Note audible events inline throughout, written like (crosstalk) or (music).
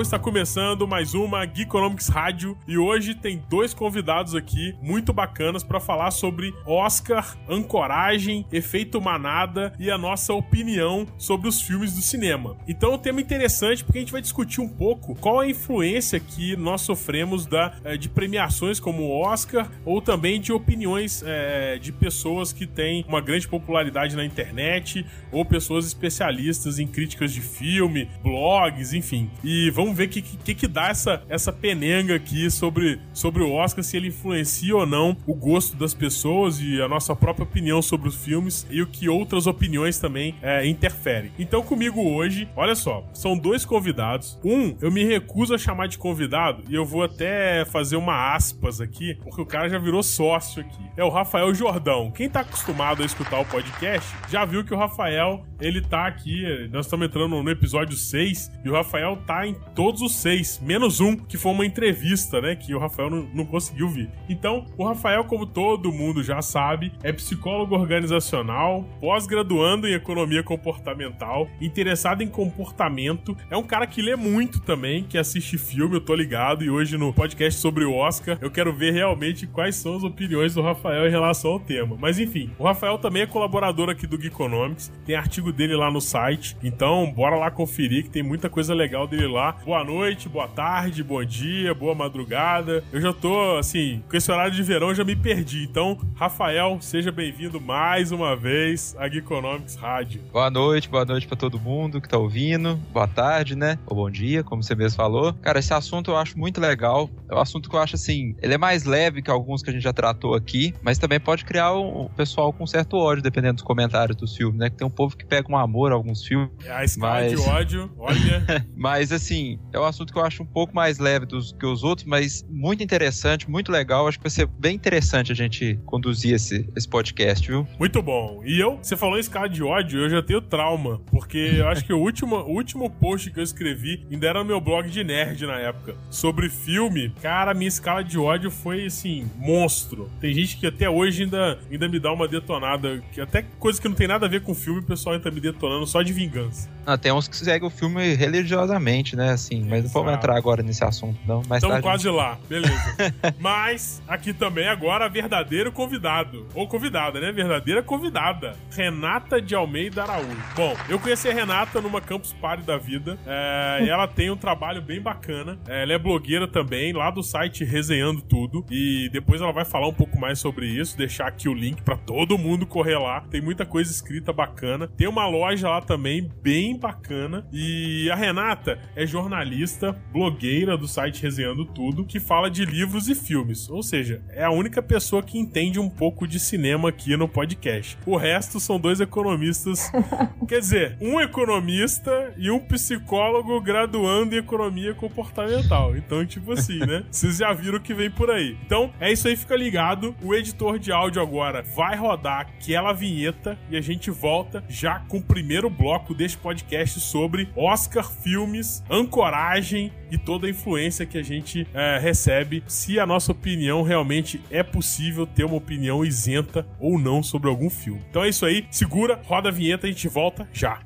pessoal, está começando mais uma Geekonomics Rádio e hoje tem dois convidados aqui muito bacanas para falar sobre Oscar, ancoragem, efeito manada e a nossa opinião sobre os filmes do cinema. Então, é um tema interessante porque a gente vai discutir um pouco qual a influência que nós sofremos da, eh, de premiações como o Oscar ou também de opiniões é, de pessoas que têm uma grande popularidade na internet ou pessoas especialistas em críticas de filme, blogs, enfim. E e vamos ver o que, que, que dá essa, essa penenga aqui sobre, sobre o Oscar, se ele influencia ou não o gosto das pessoas e a nossa própria opinião sobre os filmes e o que outras opiniões também é, interferem. Então, comigo hoje, olha só, são dois convidados. Um, eu me recuso a chamar de convidado e eu vou até fazer uma aspas aqui, porque o cara já virou sócio aqui. É o Rafael Jordão. Quem tá acostumado a escutar o podcast já viu que o Rafael, ele tá aqui, nós estamos entrando no episódio 6 e o Rafael tá em todos os seis, menos um, que foi uma entrevista, né? Que o Rafael não, não conseguiu vir. Então, o Rafael, como todo mundo já sabe, é psicólogo organizacional, pós-graduando em economia comportamental, interessado em comportamento. É um cara que lê muito também, que assiste filme, eu tô ligado. E hoje no podcast sobre o Oscar, eu quero ver realmente quais são as opiniões do Rafael em relação ao tema. Mas enfim, o Rafael também é colaborador aqui do Geekonomics, tem artigo dele lá no site. Então, bora lá conferir que tem muita coisa legal dele lá. Boa noite, boa tarde, bom dia, boa madrugada. Eu já tô, assim, com esse horário de verão já me perdi. Então, Rafael, seja bem-vindo mais uma vez à Geekonomics Rádio. Boa noite, boa noite para todo mundo que tá ouvindo. Boa tarde, né? Ou bom dia, como você mesmo falou. Cara, esse assunto eu acho muito legal. É um assunto que eu acho, assim, ele é mais leve que alguns que a gente já tratou aqui, mas também pode criar o um pessoal com certo ódio, dependendo dos comentários dos filmes, né? Que tem um povo que pega um amor a alguns filmes. É a escala mas... de ódio, olha. (laughs) mas, assim, é um assunto que eu acho um pouco mais leve dos, que os outros, mas muito interessante, muito legal. Acho que vai ser bem interessante a gente conduzir esse, esse podcast, viu? Muito bom. E eu, você falou em escala de ódio, eu já tenho trauma, porque eu acho que o último, o último post que eu escrevi ainda era no meu blog de nerd na época, sobre filme. Cara, minha escala de ódio foi, assim, monstro. Tem gente que até hoje ainda, ainda me dá uma detonada, que até coisa que não tem nada a ver com filme, o pessoal ainda me detonando só de vingança. Ah, tem uns que seguem o filme religiosamente, né? Assim, mas não vamos entrar agora nesse assunto, não. Mais Estamos quase gente... lá, beleza. (laughs) mas aqui também agora verdadeiro convidado. Ou convidada, né? Verdadeira convidada. Renata de Almeida Araújo. Bom, eu conheci a Renata numa Campus Party da vida. É, ela tem um trabalho bem bacana. É, ela é blogueira também, lá do site Resenhando Tudo. E depois ela vai falar um pouco mais sobre isso. Deixar aqui o link para todo mundo correr lá. Tem muita coisa escrita bacana. Tem uma loja lá também, bem bacana. E a Renata é jornalista jornalista, blogueira do site Resenhando Tudo, que fala de livros e filmes. Ou seja, é a única pessoa que entende um pouco de cinema aqui no podcast. O resto são dois economistas. (laughs) quer dizer, um economista e um psicólogo graduando em economia comportamental. Então, tipo assim, né? (laughs) Vocês já viram o que vem por aí. Então, é isso aí, fica ligado. O editor de áudio agora vai rodar aquela vinheta e a gente volta já com o primeiro bloco deste podcast sobre Oscar Filmes, ancoragem e toda a influência que a gente é, recebe se a nossa opinião realmente é possível ter uma opinião isenta ou não sobre algum filme. Então é isso aí, segura, roda a vinheta e a gente volta já.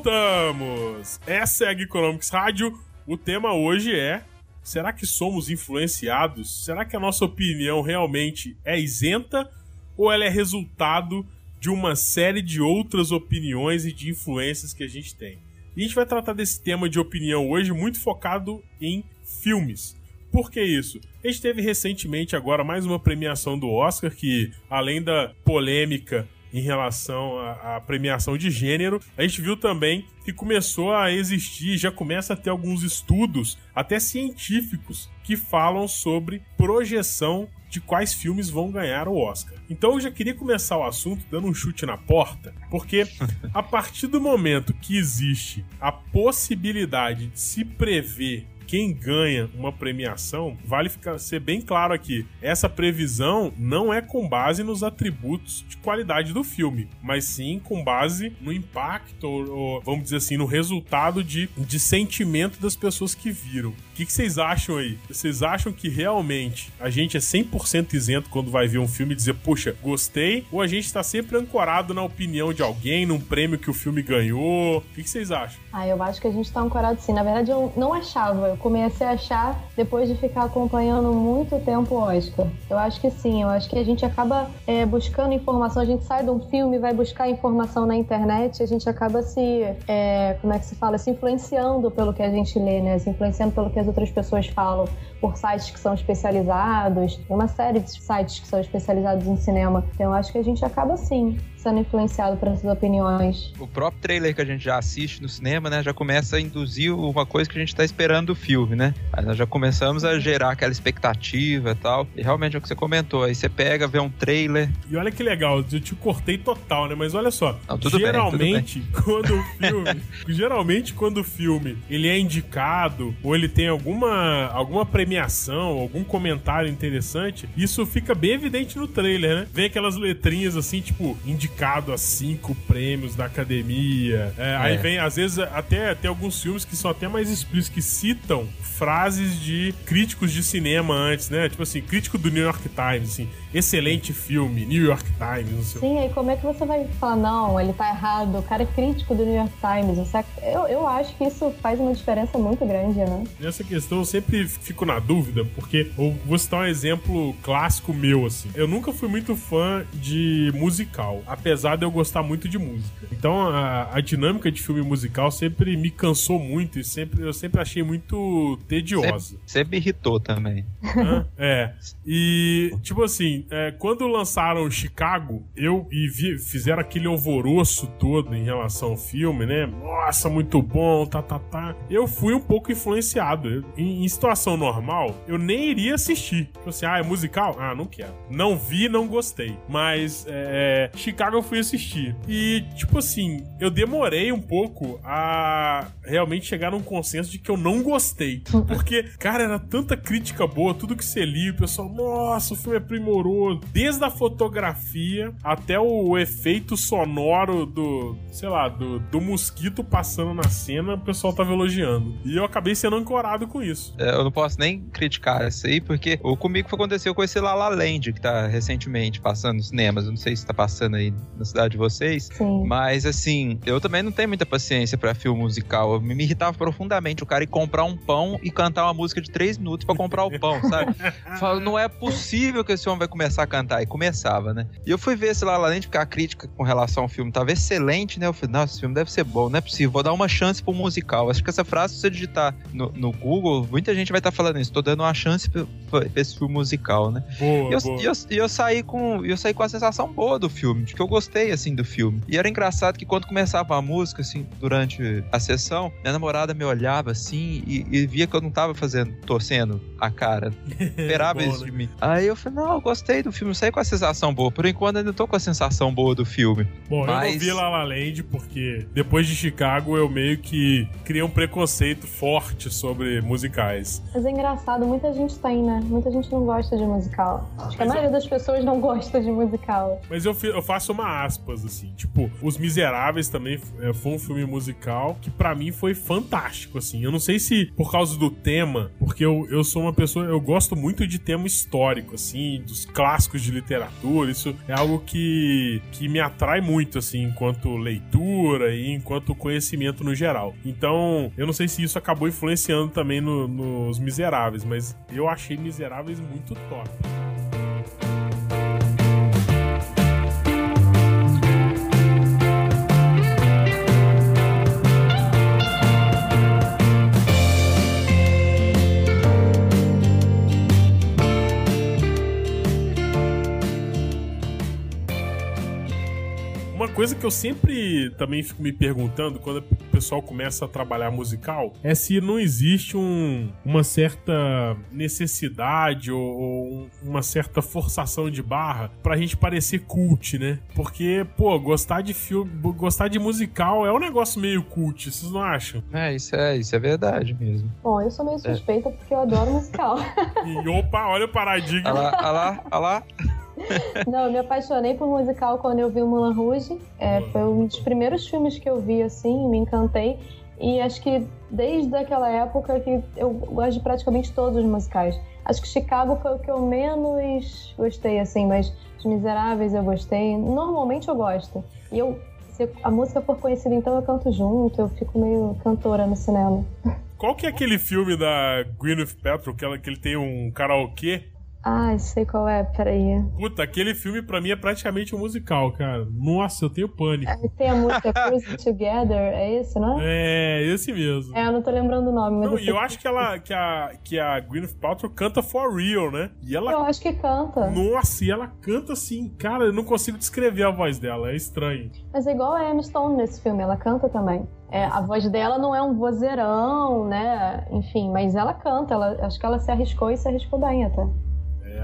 Voltamos! Essa é a Geekonomics Rádio. O tema hoje é: será que somos influenciados? Será que a nossa opinião realmente é isenta ou ela é resultado de uma série de outras opiniões e de influências que a gente tem? E a gente vai tratar desse tema de opinião hoje muito focado em filmes. Por que isso? A gente teve recentemente agora mais uma premiação do Oscar que, além da polêmica em relação à, premiação de gênero, a gente viu também que começou a existir, já começa a ter alguns estudos, até científicos, que falam sobre projeção de quais filmes vão ganhar o Oscar. Então eu já queria começar o assunto dando um chute na porta, porque (laughs) a partir do momento que existe a possibilidade de se prever quem ganha uma premiação, vale ficar, ser bem claro aqui: essa previsão não é com base nos atributos de qualidade do filme, mas sim com base no impacto, ou, ou vamos dizer assim, no resultado de, de sentimento das pessoas que viram. O que, que vocês acham aí? Vocês acham que realmente a gente é 100% isento quando vai ver um filme e dizer, puxa, gostei? Ou a gente está sempre ancorado na opinião de alguém, num prêmio que o filme ganhou? O que, que vocês acham? Ah, eu acho que a gente está ancorado sim. Na verdade, eu não achava. Eu comecei a achar depois de ficar acompanhando muito tempo o Oscar. Eu acho que sim, eu acho que a gente acaba é, buscando informação, a gente sai de um filme, vai buscar informação na internet, a gente acaba se, é, como é que se fala, se influenciando pelo que a gente lê, né? Se influenciando pelo que as outras pessoas falam por sites que são especializados, tem uma série de sites que são especializados em cinema. Então eu acho que a gente acaba sim sendo influenciado por essas opiniões. O próprio trailer que a gente já assiste no cinema, né, já começa a induzir uma coisa que a gente está esperando do filme, né? Aí nós já começamos a gerar aquela expectativa e tal. E realmente é o que você comentou. Aí você pega, vê um trailer. E olha que legal, eu te cortei total, né? Mas olha só. Não, tudo geralmente, bem, tudo (laughs) quando o filme. (laughs) geralmente, quando o filme ele é indicado, ou ele tem alguma, alguma premiação, algum comentário interessante, isso fica bem evidente no trailer, né? Vem aquelas letrinhas assim, tipo, indicado a cinco prêmios da academia. É, é. Aí vem, às vezes, até tem alguns filmes que são até mais explícitos, que citam frases de críticos de cinema antes, né? Tipo assim, crítico do New York Times, assim, excelente filme, New York Times, não sei Sim, aí como é que você vai falar, não, ele tá errado, o cara é crítico do New York Times, eu, eu acho que isso faz uma diferença muito grande, né? Nessa questão eu sempre fico na dúvida, porque eu vou citar um exemplo clássico meu, assim. Eu nunca fui muito fã de musical, apesar de eu gostar muito de música. Então a, a dinâmica de filme musical sempre me cansou muito e sempre, eu sempre achei muito tediosa. Sempre, sempre irritou também. é. (laughs) E, tipo assim, é, quando lançaram Chicago, eu e vi, fizeram aquele alvoroço todo em relação ao filme, né? Nossa, muito bom, tá, tá, tá. Eu fui um pouco influenciado. Eu, em, em, situação normal, eu nem iria assistir. Tipo assim, ah, é musical? Ah, não quero. Não vi, não gostei. Mas, é, Chicago eu fui assistir. E, tipo assim, eu demorei um pouco a realmente chegar num consenso de que eu não gostei. (laughs) Porque, cara, era tanta crítica boa, tudo que você lia, o pessoal, nossa, o filme é primoroso. Desde a fotografia até o efeito sonoro do, sei lá, do, do mosquito passando na cena, o pessoal tava elogiando. E eu acabei sendo ancorado com isso. É, eu não posso nem criticar isso aí, porque o comigo que aconteceu com esse La La Land, que tá recentemente passando nos cinemas. Eu não sei se tá passando aí na cidade de vocês. Sim. Mas, assim, eu também não tenho muita paciência para filme musical. Eu me irritava profundamente o cara ir comprar um pão e cantar uma música de três minutos para comprar o pão, sabe? (laughs) Falo, não é possível que esse homem vai começar a cantar. E começava, né? E eu fui ver esse lá, além de ficar a crítica com relação ao filme tava excelente, né? Eu falei, nossa, esse filme deve ser bom, não é possível, vou dar uma chance pro musical. Acho que essa frase, se você digitar no, no Google, muita gente vai estar tá falando isso, tô dando uma chance pra, pra esse filme musical, né? Boa, e, eu, boa. E eu, e eu, saí com, eu saí com a sensação boa do filme, de que eu gostei, assim, do filme. E era engraçado que quando começava a música, assim, durante a sessão, minha namorada me olhava, assim, e, e via que eu não tava fazendo, torcendo a cara. (laughs) Esperava isso de mim. Aí eu falei, não, eu gostei do filme, saí com a sensação boa. Por enquanto, ainda tô com a sensação boa do filme. Bom, Mas... eu não vi La La Land porque depois de Chicago eu meio que criei um preconceito forte sobre musicais. Mas é engraçado, muita gente tem, né? Muita gente não gosta de musical. Acho que a maioria das pessoas não gosta de musical. Mas eu, eu faço uma aspas, assim. Tipo, Os Miseráveis também é, foi um filme musical que para mim foi fantástico, assim. Eu não sei se por causa do tema, porque eu, eu sou uma pessoa, eu gosto muito de tema histórico, assim, dos clássicos de literatura. Isso é algo que, que me atrai muito, assim, enquanto leitura e enquanto conhecimento no geral. Então, eu não sei se isso acabou influenciando também no, nos Miseráveis, mas eu achei Miseráveis muito top. Coisa que eu sempre também fico me perguntando quando o pessoal começa a trabalhar musical é se não existe um, uma certa necessidade ou, ou uma certa forçação de barra pra gente parecer cult, né? Porque, pô, gostar de filme, gostar de musical é um negócio meio cult, vocês não acham? É, isso é, isso é verdade mesmo. Bom, eu sou meio suspeita é. porque eu adoro musical. (laughs) E opa, olha o paradigma. Olha lá, olha lá, olha lá. (laughs) Não, eu me apaixonei por musical quando eu vi o Mulan Rouge. É, foi um dos primeiros filmes que eu vi, assim, me encantei. E acho que desde aquela época que eu gosto de praticamente todos os musicais. Acho que Chicago foi o que eu menos gostei, assim, mas Os Miseráveis eu gostei. Normalmente eu gosto. E eu, se a música for conhecida, então eu canto junto, eu fico meio cantora no cinema. Qual que é aquele filme da Gwyneth Paltrow que, ela, que ele tem um karaokê ah, sei qual é, peraí. Puta, aquele filme pra mim é praticamente um musical, cara. Nossa, eu tenho pânico. É, tem a música Cruise (laughs) Together, é esse, não é? É, esse mesmo. É, eu não tô lembrando o nome, mas. Não, e eu acho que ela que a, que a Gwyneth Paltrow canta for real, né? E ela. Eu acho que canta. Nossa, e ela canta assim, cara, eu não consigo descrever a voz dela, é estranho. Mas é igual a Emma Stone nesse filme, ela canta também. É, a voz dela não é um vozeirão, né? Enfim, mas ela canta, ela, acho que ela se arriscou e se arriscou bem até.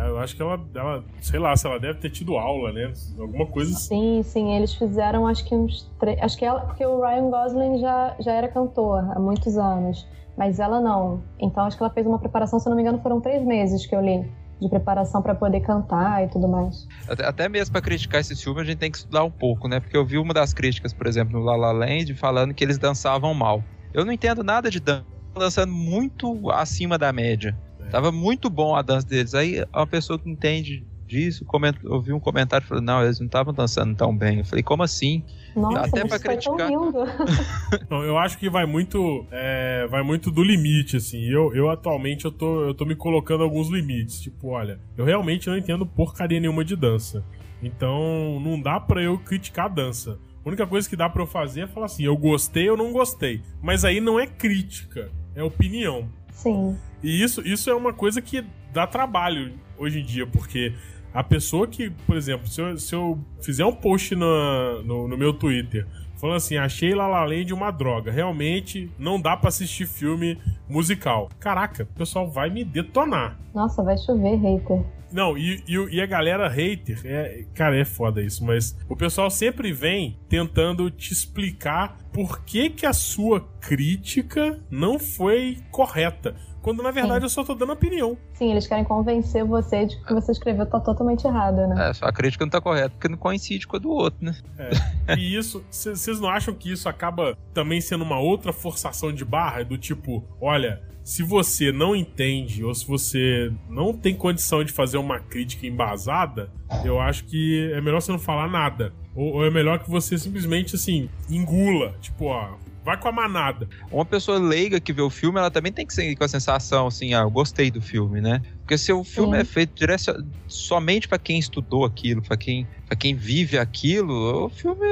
Eu acho que ela, ela, sei lá, se ela deve ter tido aula, né? Alguma coisa assim. Sim, sim, eles fizeram acho que uns três. Acho que ela, porque o Ryan Gosling já, já era cantor há muitos anos, mas ela não. Então acho que ela fez uma preparação, se não me engano, foram três meses que eu li de preparação para poder cantar e tudo mais. Até, até mesmo para criticar esse filme a gente tem que estudar um pouco, né? Porque eu vi uma das críticas, por exemplo, no La La Land, falando que eles dançavam mal. Eu não entendo nada de dança, dançando muito acima da média. Tava muito bom a dança deles. Aí uma pessoa que entende disso, comenta, eu vi um comentário falando, não, eles não estavam dançando tão bem. Eu falei, como assim? Nossa, Até para criticar. (laughs) não, eu acho que vai muito, é, vai muito do limite, assim. Eu, eu atualmente eu tô, eu tô me colocando alguns limites. Tipo, olha, eu realmente não entendo porcaria nenhuma de dança. Então, não dá para eu criticar a dança. A única coisa que dá para eu fazer é falar assim, eu gostei ou não gostei. Mas aí não é crítica, é opinião. Sim. E isso, isso é uma coisa que dá trabalho hoje em dia, porque a pessoa que, por exemplo, se eu, se eu fizer um post no, no, no meu Twitter falando assim, achei La La Land uma droga, realmente não dá para assistir filme musical. Caraca, o pessoal vai me detonar. Nossa, vai chover hater. Não, e, e, e, a galera hater, é, cara, é foda isso, mas o pessoal sempre vem tentando te explicar por que que a sua crítica não foi correta. Quando na verdade Sim. eu só tô dando opinião. Sim, eles querem convencer você de que você escreveu tá totalmente errado, né? É, só a crítica não tá correta, porque não coincide com a do outro, né? É. E isso, vocês não acham que isso acaba também sendo uma outra forçação de barra? Do tipo, olha, se você não entende ou se você não tem condição de fazer uma crítica embasada, eu acho que é melhor você não falar nada. Ou, ou é melhor que você simplesmente, assim, engula. Tipo, ó, Vai com a manada. Uma pessoa leiga que vê o filme, ela também tem que ser com a sensação assim, ah, eu gostei do filme, né? Porque se o filme Sim. é feito direto, somente para quem estudou aquilo, para quem, pra quem vive aquilo, o filme,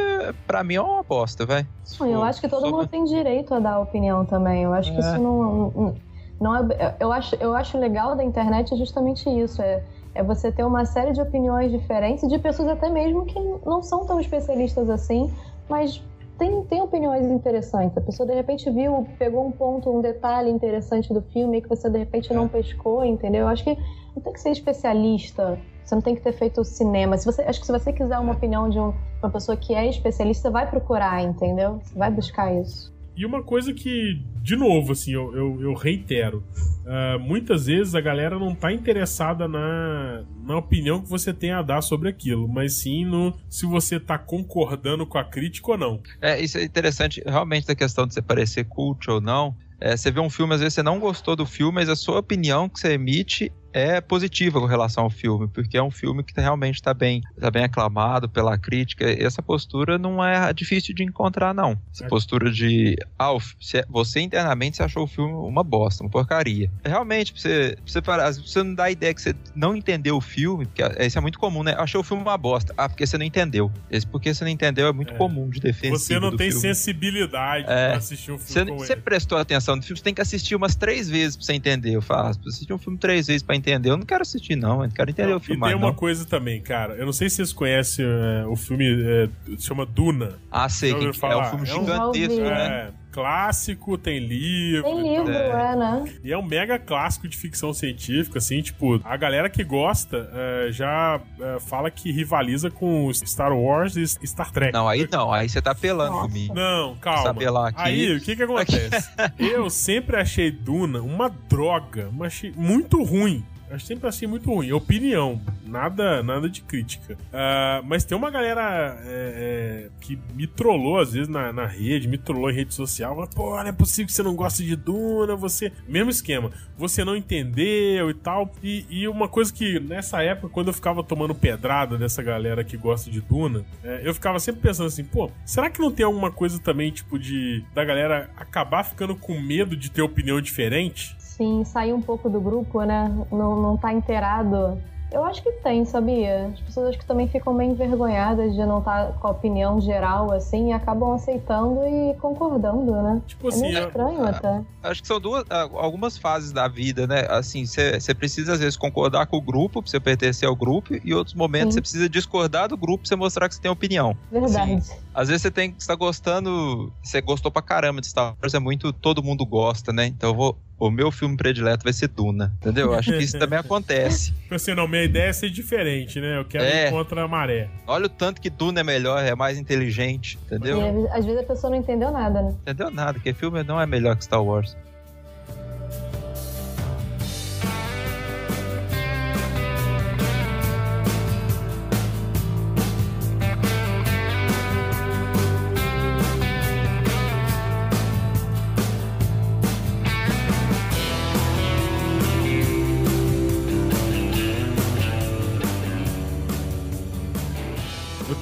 para mim, é uma bosta, vai. Eu acho que todo mundo tem direito a dar opinião também. Eu acho é. que isso não, não, não é. Eu acho, eu acho legal da internet justamente isso. É, é você ter uma série de opiniões diferentes de pessoas até mesmo que não são tão especialistas assim, mas tem, tem opiniões interessantes. A pessoa de repente viu, pegou um ponto, um detalhe interessante do filme que você de repente não é. pescou, entendeu? Eu acho que não tem que ser especialista. Você não tem que ter feito cinema. Se você, acho que se você quiser uma opinião de um, uma pessoa que é especialista, vai procurar, entendeu? Você vai buscar isso. E uma coisa que, de novo, assim, eu, eu, eu reitero. Uh, muitas vezes a galera não tá interessada na, na opinião que você tem a dar sobre aquilo, mas sim no se você tá concordando com a crítica ou não. É, isso é interessante, realmente, da questão de você parecer cult ou não. É, você vê um filme, às vezes você não gostou do filme, mas a sua opinião que você emite é positiva com relação ao filme, porque é um filme que realmente está bem, tá bem aclamado pela crítica. E essa postura não é difícil de encontrar, não. Essa é. postura de, ah, você internamente achou o filme uma bosta, uma porcaria. Realmente, você, você, você não dá a ideia que você não entendeu o filme, porque isso é muito comum, né? Achou o filme uma bosta. Ah, porque você não entendeu. Esse porque você não entendeu é muito é. comum de defesa. Você não tem filme. sensibilidade é. pra assistir um filme. Você, você prestou atenção no filme, você tem que assistir umas três vezes pra você entender. Eu faço, assistir um filme três vezes pra entender entender, eu não quero assistir, não. Eu quero entender Não, o filme e tem uma não. coisa também, cara. Eu não sei se vocês conhecem é, o filme, é, se chama Duna. Ah, sei, que é um filme É um- gigantesco, ouvi. né? É, clássico, tem livro. Tem livro, É. é, né? E é um mega clássico de ficção científica, assim, tipo, a galera que gosta é, já é, fala que rivaliza com Star Wars e Star Trek. Não, aí não, aí você tá apelando Nossa. comigo. Não, calma. Saber lá aqui. Aí, o que que acontece? (laughs) Eu sempre achei Duna uma droga, uma achei muito ruim. Eu sempre achei muito ruim. Opinião, nada nada de crítica. Ah, mas tem uma galera é, é, que me trollou às vezes na, na rede, me trollou em rede social. Fala, Pô, não é possível que você não goste de Duna, você. Mesmo esquema, você não entendeu e tal. E, e uma coisa que nessa época, quando eu ficava tomando pedrada dessa galera que gosta de Duna, é, eu ficava sempre pensando assim, pô, será que não tem alguma coisa também, tipo, de da galera acabar ficando com medo de ter opinião diferente? Sim, sair um pouco do grupo, né? Não, não tá inteirado. Eu acho que tem, sabia? As pessoas acho que também ficam bem envergonhadas de não estar com a opinião geral, assim, e acabam aceitando e concordando, né? Tipo É assim, meio eu- estranho até. Acho que são duas, ah, algumas fases da vida, né? Assim, você precisa às vezes concordar com o grupo pra você pertencer ao grupo, e outros momentos você precisa discordar do grupo pra você mostrar que você tem opinião. Verdade. Às vezes você tem que estar gostando, você gostou pra caramba de Star Wars, é muito, todo mundo gosta, né? Então eu vou, o meu filme predileto vai ser Duna, entendeu? Eu acho que isso também (laughs) acontece. Tipo assim, não, minha ideia é ser diferente, né? Eu quero É. ir contra a maré. Olha o tanto que Duna é melhor, é mais inteligente, entendeu? E às vezes a pessoa não entendeu nada, né? Entendeu nada, que filme não é melhor que Star Wars.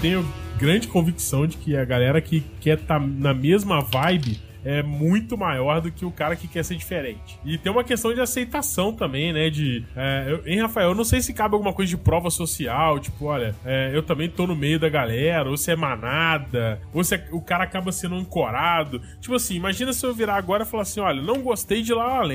Tenho grande convicção de que a galera que quer estar na mesma vibe é muito maior do que o cara que quer ser diferente. E tem uma questão de aceitação também, né? De. É, eu, hein, Rafael? Eu não sei se cabe alguma coisa de prova social, tipo, olha, é, eu também tô no meio da galera, ou se é manada, ou se é- o cara acaba sendo ancorado. Tipo assim, imagina se eu virar agora e falar assim: olha, não gostei de La La.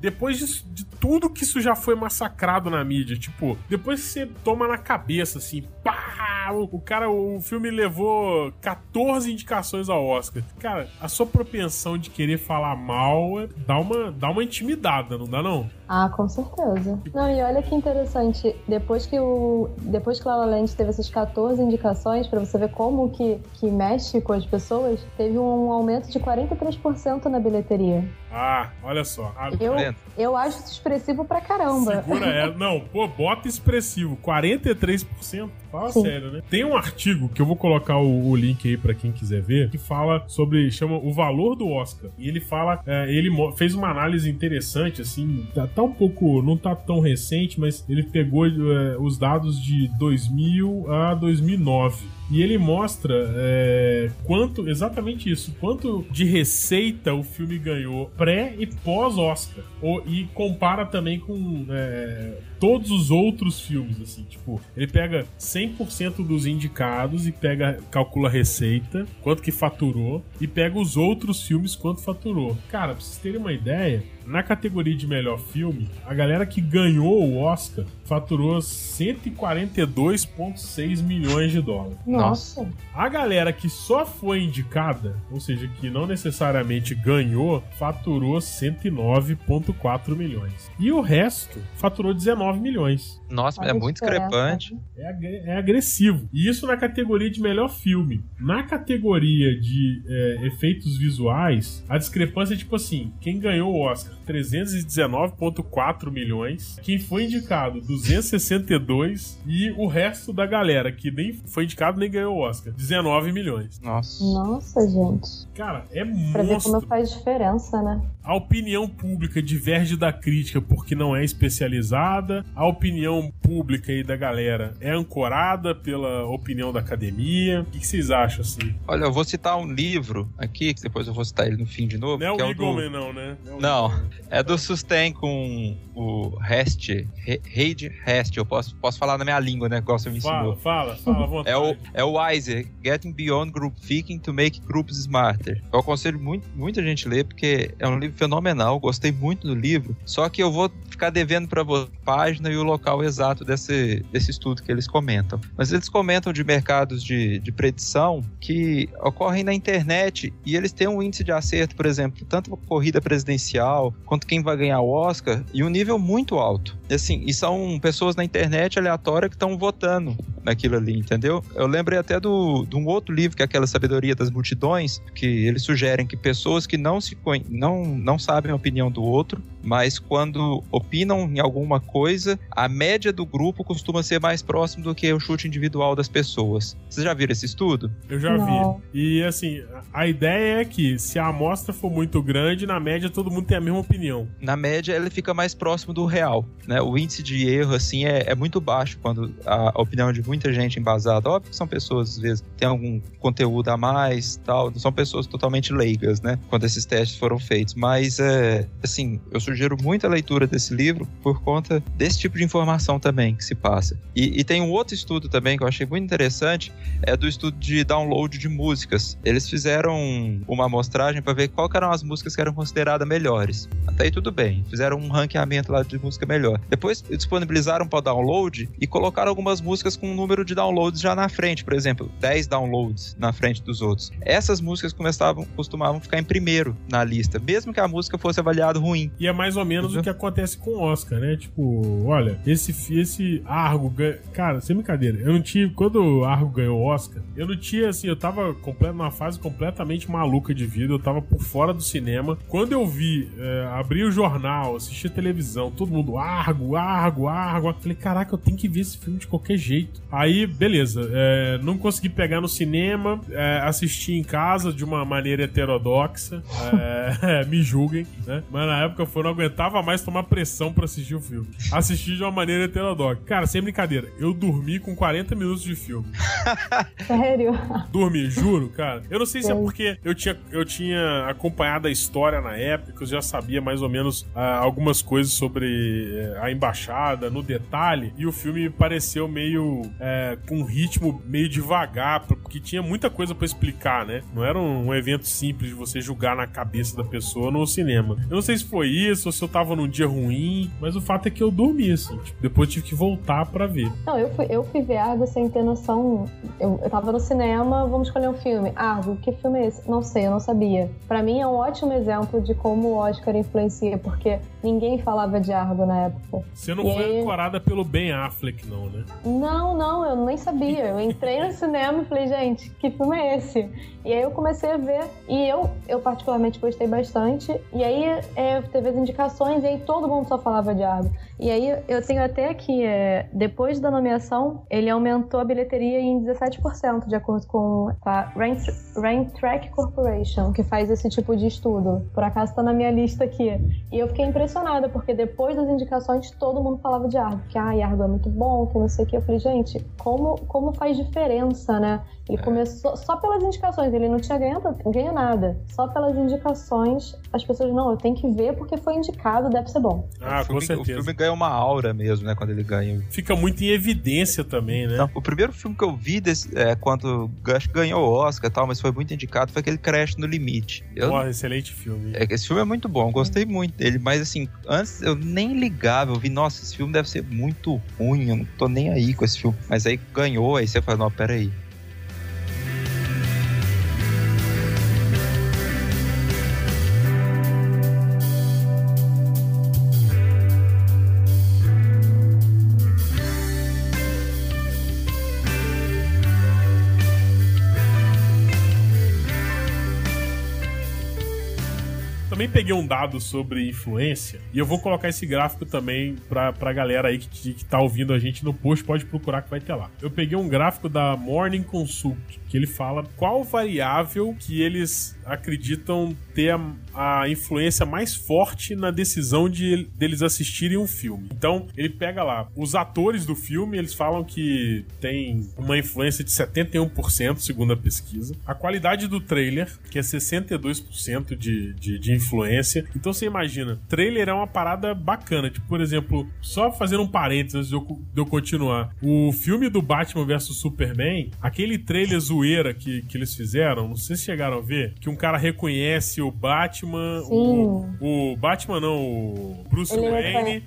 Depois disso- de, tudo que isso já foi massacrado na mídia, tipo, depois que você toma na cabeça, assim, pá, o, o cara, o filme levou 14 indicações ao Oscar. Cara, a sua propensão de querer falar mal é, dá, uma, dá uma intimidada, não dá não? Ah, com certeza. Não, e olha que interessante, depois que o depois que La La Land teve essas 14 indicações, pra você ver como que, que mexe com as pessoas, teve um aumento de 43% na bilheteria. Ah, olha só. Ah, Eu, vendo? eu acho isso expressivo pra caramba. Segura ela. (laughs) Não, pô, bota expressivo. 43%. Fala Sim. sério, né? Tem um artigo que eu vou colocar o, o link aí pra quem quiser ver, que fala sobre, chama o valor do Oscar. E ele fala, é, ele fez uma análise interessante, assim, tá, tá um pouco, não tá tão recente, mas ele pegou é, os dados de 2000 a 2009. E ele mostra é, quanto, exatamente isso, quanto de receita o filme ganhou pré e pós-Oscar. E compara também com é, todos os outros filmes, assim, tipo, ele pega 100% dos indicados e pega, calcula a receita, quanto que faturou, e pega os outros filmes, quanto faturou. Cara, pra vocês terem uma ideia, na categoria de melhor filme, a galera que ganhou o Oscar faturou 142,6 milhões de dólares. Nossa. A galera que só foi indicada, ou seja, que não necessariamente ganhou, faturou 109,4 milhões. E o resto faturou 19 milhões. Nossa, é muito discrepante. É, agre- é agressivo. E isso na categoria de melhor filme. Na categoria de é, efeitos visuais, a discrepância é tipo assim: quem ganhou o Oscar, 319,4 milhões. Quem foi indicado, 262. E o resto da galera que nem foi indicado nem ganhou o Oscar, 19 milhões. Nossa. Nossa, gente. Cara, é Pra ver como monstro. faz diferença, né? A opinião pública diverge da crítica porque não é especializada. A opinião pública aí da galera é ancorada pela opinião da academia. O que vocês acham assim? Olha, eu vou citar um livro aqui, que depois eu vou citar ele no fim de novo. Não é que o é o Eagleman, do... não, né? é o Não, É do Sustain com o Rest, Reid Rest. Eu posso, posso falar na minha língua, né? Igual você me ensinou. Fala, fala, fala à vontade. É o, é o Wiser, Getting Beyond Group Thinking to Make Groups Smarter. Eu aconselho muito, muita gente ler, porque é um livro fenomenal. Gostei muito do livro. Só que eu vou ficar devendo para você a página e o local exato desse, desse estudo que eles comentam. Mas eles comentam de mercados de, de predição que ocorrem na internet e eles têm um índice de acerto, por exemplo, tanto corrida presidencial quanto quem vai ganhar o Oscar, e um nível muito alto. Assim, e são pessoas na internet aleatória que estão votando naquilo ali, entendeu? Eu lembrei até do, de um outro livro, que é aquela Sabedoria das Multidões, que eles sugerem que pessoas que não se não, não sabem a opinião do outro, mas quando opinam em alguma coisa, a média do grupo costuma ser mais próximo do que o chute individual das pessoas. Vocês já viram esse estudo? Eu já não. vi. E assim, a ideia é que se a amostra for muito grande, na média todo mundo tem a mesma opinião. Na média, ele fica mais próximo do real, né? O índice de erro, assim, é, é muito baixo quando a opinião de muita gente embasada. Óbvio que são pessoas, às vezes, tem algum conteúdo a mais, tal, são pessoas totalmente leigas, né? Quando esses testes foram feitos. Mas, é, assim, eu sugiro sugiro muito a leitura desse livro por conta desse tipo de informação também que se passa. E, e tem um outro estudo também que eu achei muito interessante, é do estudo de download de músicas. Eles fizeram uma amostragem para ver qual eram as músicas que eram consideradas melhores. Até aí tudo bem, fizeram um ranqueamento lá de música melhor. Depois disponibilizaram para download e colocaram algumas músicas com um número de downloads já na frente, por exemplo, 10 downloads na frente dos outros. Essas músicas começavam, costumavam ficar em primeiro na lista, mesmo que a música fosse avaliada ruim. E é mais mais ou menos uhum. o que acontece com o Oscar, né? Tipo, olha, esse, esse Argo ganha. Cara, sem brincadeira, eu não tinha. Quando o Argo ganhou o Oscar, eu não tinha, assim, eu tava completo, numa fase completamente maluca de vida, eu tava por fora do cinema. Quando eu vi, é, abri o jornal, assisti a televisão, todo mundo, Argo, Argo, Argo. Eu falei, caraca, eu tenho que ver esse filme de qualquer jeito. Aí, beleza, é, não consegui pegar no cinema, é, assisti em casa de uma maneira heterodoxa. É, (laughs) me julguem, né? Mas na época foram aguentava mais tomar pressão para assistir o filme. Assistir de uma maneira heterodoxa. Cara, sem brincadeira, eu dormi com 40 minutos de filme. (laughs) Sério? Dormi, juro, cara. Eu não sei se é porque eu tinha, eu tinha acompanhado a história na época, eu já sabia mais ou menos uh, algumas coisas sobre uh, a embaixada, no detalhe, e o filme me pareceu meio uh, com um ritmo meio devagar, porque tinha muita coisa para explicar, né? Não era um, um evento simples de você julgar na cabeça da pessoa no cinema. Eu não sei se foi isso, ou se eu tava num dia ruim, mas o fato é que eu dormi, assim. Tipo, depois tive que voltar para ver. Não, eu fui, eu fui ver Argo sem ter noção. Eu, eu tava no cinema, vamos escolher um filme. Argo, que filme é esse? Não sei, eu não sabia. Para mim é um ótimo exemplo de como o Oscar influencia, porque ninguém falava de Argo na época. Você não e foi ancorada pelo Ben Affleck, não, né? Não, não, eu nem sabia. Eu entrei no cinema e falei, gente, que filme é esse? E aí eu comecei a ver, e eu, eu particularmente gostei bastante. E aí é, teve as indicações, e aí todo mundo só falava de Argo. E aí eu tenho até aqui, é, depois da nomeação, ele aumentou a bilheteria em 17%, de acordo com a Rain Track Corporation, que faz esse tipo de estudo. Por acaso está na minha lista aqui. E eu fiquei impressionada, porque depois das indicações, todo mundo falava de Argo, que ah, Argo é muito bom, que não sei o que. Eu falei, gente, como, como faz diferença, né? Ele começou só pelas indicações, ele não tinha ganho, ganho nada. Só pelas indicações, as pessoas, não, eu tenho que ver porque foi indicado, deve ser bom. Ah, filme, com certeza. O filme ganha uma aura mesmo, né, quando ele ganha. Fica muito em evidência também, né? Não, o primeiro filme que eu vi desse, é, quando acho que ganhou o Oscar e tal, mas foi muito indicado, foi aquele Crash no Limite. Eu, oh, excelente filme. É, esse filme é muito bom, gostei muito dele, mas assim, antes eu nem ligava, eu vi, nossa, esse filme deve ser muito ruim, eu não tô nem aí com esse filme. Mas aí ganhou, aí você fala, não, pera peguei um dado sobre influência e eu vou colocar esse gráfico também pra, pra galera aí que, que tá ouvindo a gente no post, pode procurar que vai ter lá. Eu peguei um gráfico da Morning Consult, que ele fala qual variável que eles acreditam ter a, a, influência mais forte na decisão de deles assistirem um filme. Então, ele pega lá os atores do filme, eles falam que tem uma influência de 71%, segundo a pesquisa. A qualidade do trailer, que é 62% de, de, de influência. Então, você imagina, trailer é uma parada bacana. Tipo, por exemplo, só fazer um parênteses de eu, de eu continuar. O filme do Batman vs Superman, aquele trailer zoeira que, que eles fizeram, não sei se chegaram a ver, que um cara reconhece o Batman, o, o, Batman não, o Bruce Ele Wayne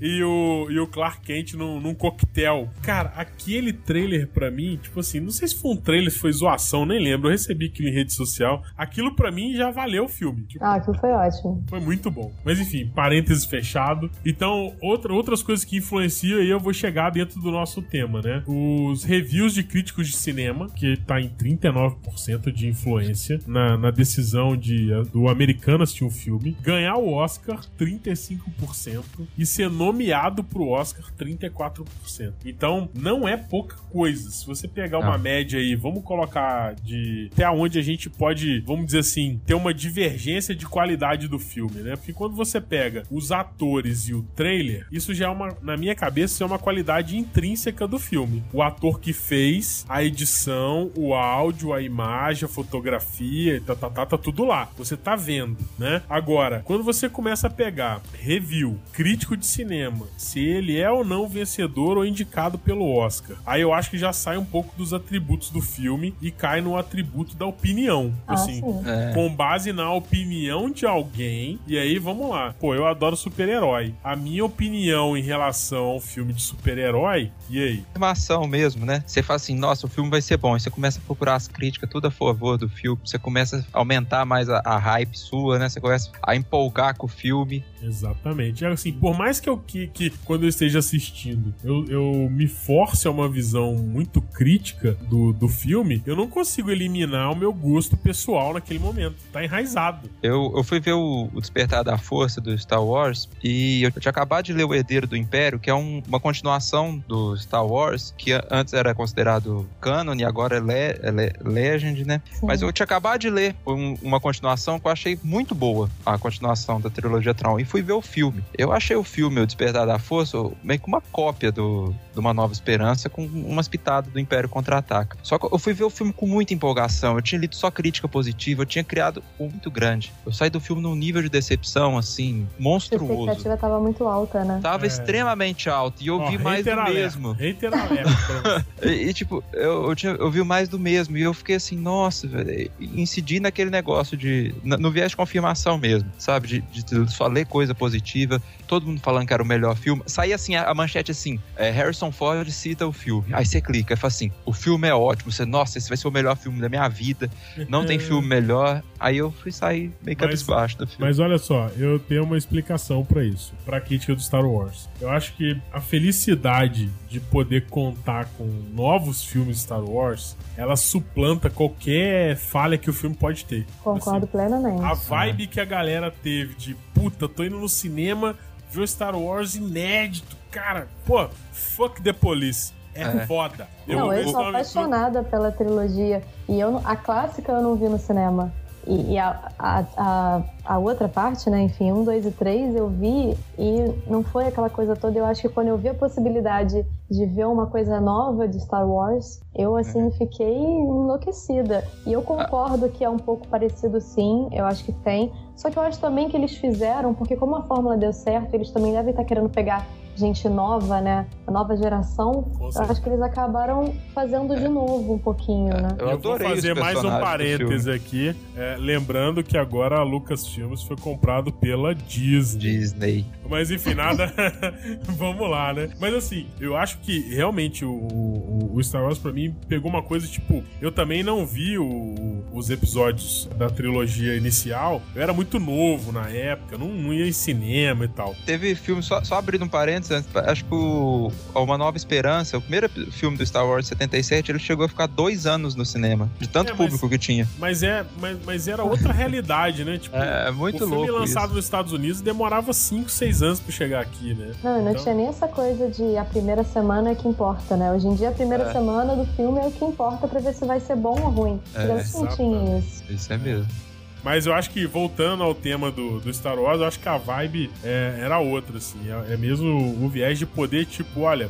e o, e o Clark Kent num, num coquetel. Cara, aquele trailer pra mim, tipo assim, não sei se foi um trailer, se foi zoação, nem lembro. Eu recebi aquilo em rede social. Aquilo pra mim já valeu o filme. Tipo, ah, aquilo foi ótimo. Foi muito bom. Mas enfim, parênteses fechado. Então, outra, outras coisas que influenciam aí eu vou chegar dentro do nosso tema, né? Os reviews de críticos de cinema, que tá em 39% de influência na, na decisão de, do americano assistir um filme, ganhar o Oscar 35% e ser nomeado pro Oscar 34%. Então, não é pouca coisa. Se você pegar uma ah. média aí, vamos colocar de até onde a gente pode, vamos dizer assim, ter uma divergência de qualidade do filme, né? Porque quando você pega os atores e o trailer, isso já é uma, na minha cabeça, é uma qualidade intrínseca do filme. O ator que fez, a edição, o áudio, a imagem, a fotografia, tá, tá, tá, tá tudo lá. Você tá vendo, né? Agora, quando você começa a pegar review, crítico de cinema, se ele é ou não vencedor ou indicado pelo Oscar, aí eu acho que já sai um pouco dos atributos do filme e cai no atributo da opinião. Ah, assim, é. com base na opinião de alguém. E aí, vamos lá. Pô, eu adoro super-herói. A minha opinião em relação ao filme de super-herói, e aí? Informação mesmo, né? Você fala assim, nossa, o filme vai ser bom. Aí você começa a procurar as críticas, tudo a favor do filme. Você começa a aumentar mais a, a hype sua, né? Você começa a empolgar com o filme. Exatamente. Assim, por mais que eu que, que quando eu esteja assistindo, eu, eu me force a uma visão muito crítica do, do filme, eu não consigo eliminar o meu gosto pessoal naquele momento. Tá enraizado. Eu, eu fui ver o, o Despertar da Força do Star Wars e eu tinha acabado de ler O Herdeiro do Império, que é um, uma continuação do Star Wars, que antes era considerado canon e agora é, le, é le, Legend, né? Sim. Mas eu tinha acabado de ler um, uma continuação que eu achei muito boa, a continuação da trilogia Tron, e fui ver o filme. Eu achei o filme, O Despertar da Força, meio que uma cópia do, de Uma Nova Esperança com umas pitadas do Império Contra-Ataca. Só que eu fui ver o filme com muita empolgação, eu tinha lido só crítica positiva, eu tinha criado um muito grande. Eu saí do filme num nível de decepção, assim, monstruoso. A expectativa tava muito alta, né? Tava é. extremamente alta, e eu vi mais do mesmo. (laughs) e, e, tipo, eu, eu, tinha, eu vi mais do mesmo, e eu fiquei assim, nossa, velho, incidi naquele negócio de, no viés de confirmação mesmo, sabe? De, de só ler coisa positiva, todo mundo falando que era o melhor filme. Saía assim, a, a manchete assim, é, Harrison Ford cita o filme. Aí você clica e fala assim, o filme é ótimo, você, nossa, esse vai ser o melhor filme da minha vida, não tem (laughs) filme melhor. Aí eu fui sair meio cabisbaixo do filme. Mas olha só, eu tenho uma explicação para isso, pra crítica do Star Wars. Eu acho que a felicidade de poder contar com novos filmes Star Wars, ela suplanta qualquer falha que o filme pode ter. Concordo assim, plenamente. A vibe é. que a galera teve de puta, tô indo no cinema ver o Star Wars inédito, cara, pô, fuck the police. É, é. foda. Não, eu, eu sou apaixonada pela trilogia. E eu, a clássica eu não vi no cinema. E, e a, a, a, a, outra parte, né? Enfim, um, dois e três eu vi e não foi aquela coisa toda. Eu acho que quando eu vi a possibilidade de ver uma coisa nova de Star Wars, eu assim uhum. fiquei enlouquecida. E eu concordo que é um pouco parecido, sim. Eu acho que tem. Só que eu acho também que eles fizeram, porque como a fórmula deu certo, eles também devem estar querendo pegar gente nova, né? A nova geração, eu acho que eles acabaram fazendo de novo um pouquinho, né? Eu, eu vou fazer mais um parêntese aqui, é, lembrando que agora a Lucasfilmes foi comprado pela Disney. Disney. Mas enfim, nada. (laughs) Vamos lá, né? Mas assim, eu acho que realmente o, o, o, Star Wars pra mim pegou uma coisa tipo. Eu também não vi o, os episódios da trilogia inicial. Eu era muito novo na época, não, não ia em cinema e tal. Teve filme, só, só abrindo um parênteses, acho que o Uma Nova Esperança, o primeiro filme do Star Wars 77, ele chegou a ficar dois anos no cinema, de tanto é, público mas, que tinha. Mas, é, mas, mas era outra realidade, né? Tipo, (laughs) é, muito louco. O filme lançado isso. nos Estados Unidos demorava 5, 6 anos pra chegar aqui, né? Não, não então... tinha nem essa coisa de a primeira semana é que importa, né? Hoje em dia, a primeira é. semana do filme é o que importa pra ver se vai ser bom ou ruim. É, não tinha isso. Isso é mesmo. Mas eu acho que, voltando ao tema do, do Star Wars, eu acho que a vibe é, era outra, assim. É, é mesmo o viés de poder, tipo, olha,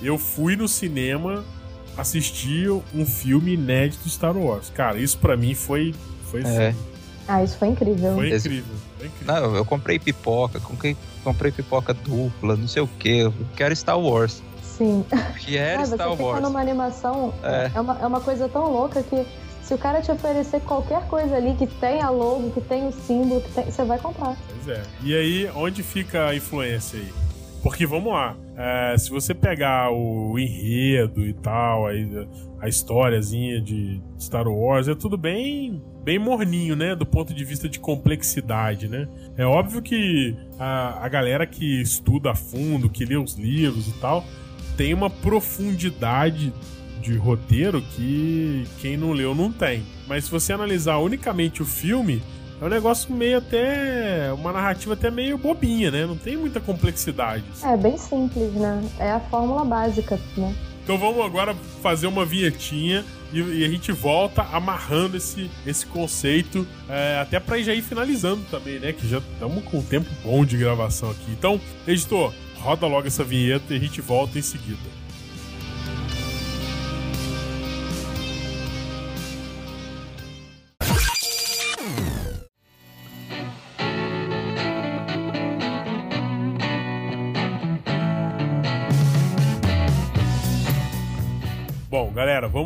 eu fui no cinema assistir um filme inédito Star Wars. Cara, isso para mim foi. foi é. Ah, isso foi incrível. Foi incrível. Foi incrível. Não, eu comprei pipoca, comprei, comprei pipoca dupla, não sei o que. Eu quero Star Wars. Sim. Que era ah, Star você Wars. fica numa animação, É. é. uma, é uma coisa tão louca que se o cara te oferecer qualquer coisa ali que tem a logo, que tem o símbolo, que tem, você vai comprar. Pois é. E aí, onde fica a influência aí? Porque vamos lá, é, se você pegar o enredo e tal, aí, a historiazinha de Star Wars, é tudo bem bem morninho, né? Do ponto de vista de complexidade, né? É óbvio que a, a galera que estuda a fundo, que lê os livros e tal, tem uma profundidade de roteiro que quem não leu não tem. Mas se você analisar unicamente o filme, é um negócio meio até. uma narrativa até meio bobinha, né? Não tem muita complexidade. assim. É bem simples, né? É a fórmula básica, né? Então vamos agora fazer uma vinhetinha e, e a gente volta amarrando esse, esse conceito, é, até pra já ir finalizando também, né? Que já estamos com um tempo bom de gravação aqui. Então, editor, roda logo essa vinheta e a gente volta em seguida.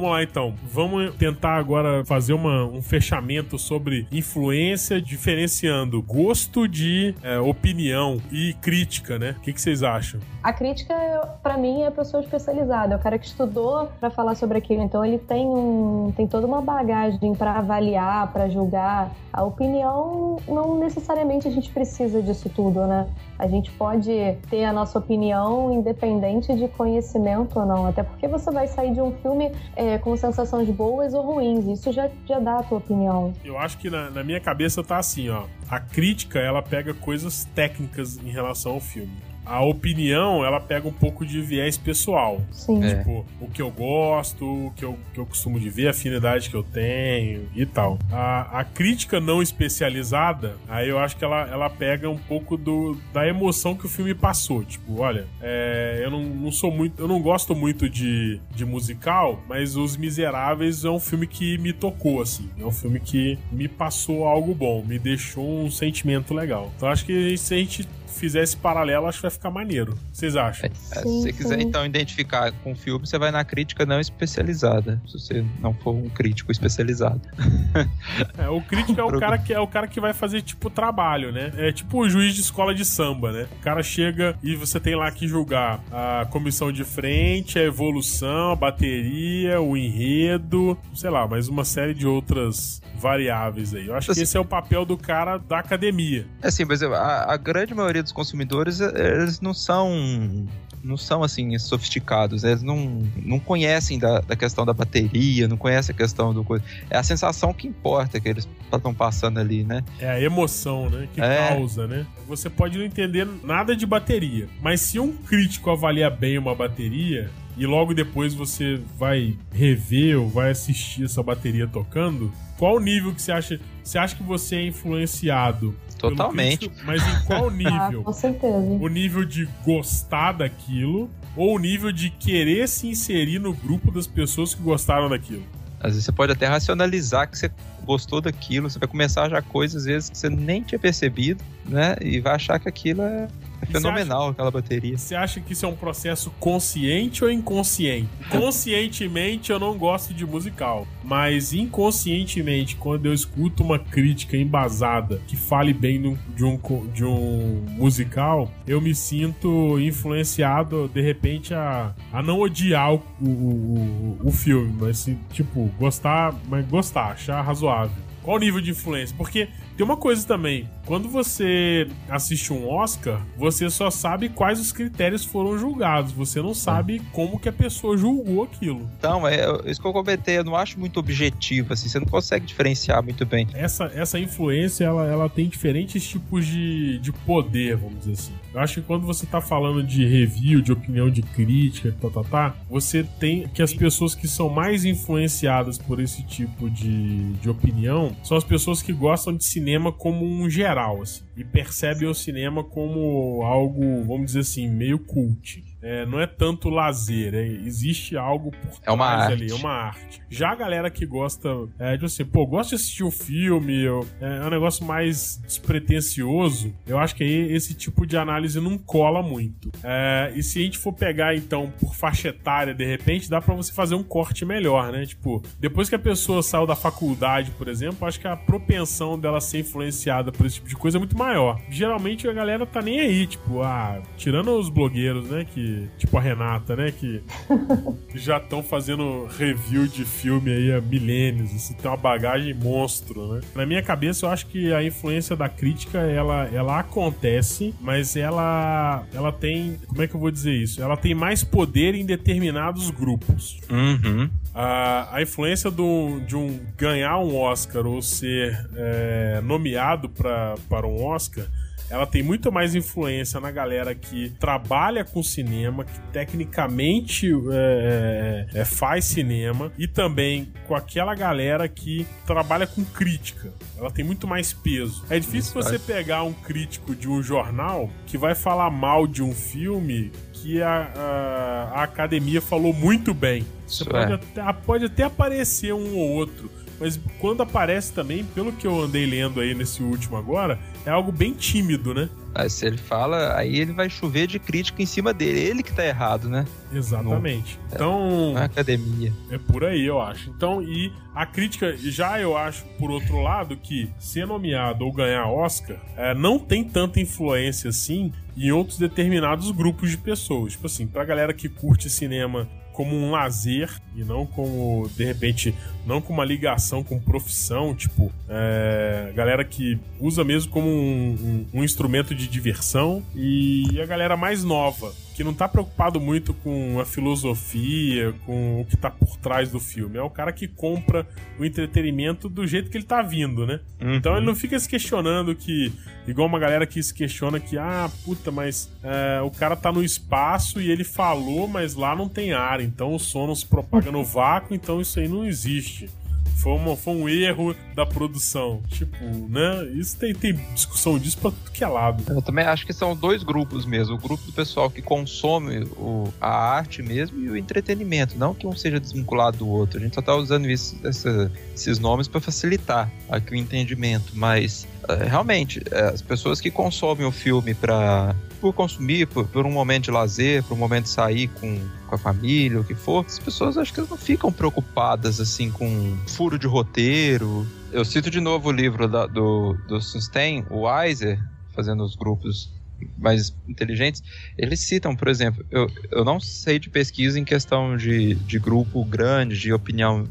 Vamos lá então. Vamos tentar agora fazer uma- um fechamento sobre influência, diferenciando gosto de é, opinião e crítica, né? O que, que vocês acham? A crítica, pra mim, é a pessoa especializada, é o cara que estudou pra falar sobre aquilo. Então ele tem um, tem toda uma bagagem pra avaliar, pra julgar. A opinião, não necessariamente a gente precisa disso tudo, né? A gente pode ter a nossa opinião independente de conhecimento ou não. Até porque você vai sair de um filme é, com sensações boas ou ruins. Isso já, já dá a tua opinião. Eu acho que na, na minha cabeça tá assim, ó. A crítica, ela pega coisas técnicas em relação ao filme. A opinião, ela pega um pouco de viés pessoal. Sim. É. Tipo, o que eu gosto, o que eu, que eu costumo de ver, a afinidade que eu tenho e tal. A, a crítica não especializada, aí eu acho que ela, ela pega um pouco do, da emoção que o filme passou. Tipo, olha, é, eu não, não sou muito. Eu não gosto muito de, de musical, mas Os Miseráveis é um filme que me tocou, assim. É um filme que me passou algo bom, me deixou um sentimento legal. Então acho que se a gente fizer esse paralelo, acho que vai ficar maneiro. Vocês acham? É, se Sim, você quiser então identificar com o filme, você vai na crítica não especializada. Se você não for um crítico especializado. (laughs) É, o crítico é o cara que é o cara que vai fazer tipo trabalho, né? É tipo o juiz de escola de samba, né? O cara chega e você tem lá que julgar a comissão de frente, a evolução, a bateria, o enredo, sei lá, mais uma série de outras variáveis aí. Eu acho que Assim- esse é o papel do cara da academia. Assim, mas a, a grande maioria dos consumidores, eh, eles não são. Não são assim sofisticados, eles não, não conhecem da, da questão da bateria, não conhecem a questão do coisa. É a sensação que importa que eles estão passando ali, né? É a emoção, né? Que É. causa, né? Você pode não entender nada de bateria, mas se um crítico avalia bem uma bateria e logo depois você vai rever ou vai assistir essa bateria tocando, qual o nível que você acha? Você acha que você é influenciado? Totalmente. mas em qual (laughs) Ah, nível? com certeza. o nível de gostar daquilo ou o nível de querer se inserir no grupo das pessoas que gostaram daquilo? Às vezes você pode até racionalizar que você gostou daquilo, você vai começar já coisas às vezes que você nem tinha percebido, né? E vai achar que aquilo é Você fenomenal, aquela bateria. Você acha que isso é um processo consciente ou inconsciente? (laughs) Conscientemente eu não gosto de musical, mas inconscientemente, quando eu escuto uma crítica embasada que fale bem de, um, de um musical, eu me sinto influenciado de repente a, a não odiar o, o, o, filme, mas tipo, gostar, mas gostar, achar razoável. Qual o nível de influência? Porque tem uma coisa também. Quando você assiste um Oscar, você só sabe quais os critérios foram julgados. Você não sabe como que a pessoa julgou aquilo. Então, é isso que eu comentei, eu não acho muito objetivo, assim, você não consegue diferenciar muito bem. Essa, essa influência, ela, ela tem diferentes tipos de, de poder, vamos dizer assim. Eu acho que quando você tá falando de review, de opinião de crítica, tá, tá, tá, você tem que as pessoas que são mais influenciadas por esse tipo de, de opinião são as pessoas que gostam de cinema como um geral, assim, e percebem o cinema como algo, vamos dizer assim, meio cult. É, não é tanto lazer, é, existe algo por trás É uma ali, arte. é uma arte. Já a galera que gosta é, de assim, pô, gosta de assistir o filme, eu- é, é um negócio mais despretensioso, eu acho que aí esse tipo de análise não cola muito. É, e se a gente for pegar, então, por faixa etária, de repente, dá pra você fazer um corte melhor, né? Tipo, depois que a pessoa saiu da faculdade, por exemplo, acho que a propensão dela ser influenciada por esse tipo de coisa é muito maior. Geralmente a galera tá nem aí, tipo, ah, tirando os blogueiros, né? Que, tipo a Renata, né? Que (laughs) já estão fazendo review de filme aí há milênios, assim, tem uma bagagem monstro, né? Na minha cabeça, eu acho que a influência da crítica, ela, ela acontece, mas ela, ela tem, como é que eu vou dizer isso? Ela tem mais poder em determinados grupos. Uhum. A, a influência do, de um ganhar um Oscar ou ser é, nomeado pra, para um Oscar, ela tem muito mais influência na galera que trabalha com cinema, que tecnicamente é, é, faz cinema, e também com aquela galera que trabalha com crítica. Ela tem muito mais peso. É difícil Isso, você faz. pegar um crítico de um jornal que vai falar mal de um filme que a, a- a academia falou muito bem. Isso pode, é. até, pode até aparecer um ou outro, mas quando aparece também, pelo que eu andei lendo aí nesse último agora, é algo bem tímido, né? Aí se ele fala, aí ele vai chover de crítica em cima dele. Ele que tá errado, né? Exatamente. Então, Na academia. é por aí, eu acho. Então, e a crítica, já eu acho, por outro lado, que ser nomeado ou ganhar Oscar é, não tem tanta influência assim em outros determinados grupos de pessoas. Tipo assim, pra galera que curte cinema como um lazer e não como, de repente, não com uma ligação com profissão, tipo, é, galera que usa mesmo como um, um- um instrumento de diversão e a galera mais nova, que não tá preocupado muito com a filosofia, com o que tá por trás do filme. É o cara que compra o entretenimento do jeito que ele tá vindo, né? Uhum. Então ele não fica se questionando que, igual uma galera que se questiona que, ah, puta, mas é, o cara tá no espaço e ele falou, mas lá não tem ar, então o som não se propaga no vácuo, então isso aí não existe. Foi, uma- foi um erro da produção. Tipo, né? Isso tem, tem discussão disso pra tudo que é lado. Eu também acho que são dois grupos mesmo. O grupo do pessoal que consome o- a arte mesmo e o entretenimento. Não que um seja desvinculado do outro. A gente só tá usando isso- essa- esses nomes para facilitar aqui o entendimento. Mas, realmente, é, as pessoas que consomem o filme para por consumir, por, por um momento de lazer, por um momento de sair com, com a família, o que for, as pessoas acho que não ficam preocupadas assim com furo de roteiro. Eu cito de novo o livro da- do, do Sustain, o Weiser, fazendo os grupos mais inteligentes, eles citam, por exemplo, eu, eu não sei de pesquisa em questão de, de grupo grande, de opinião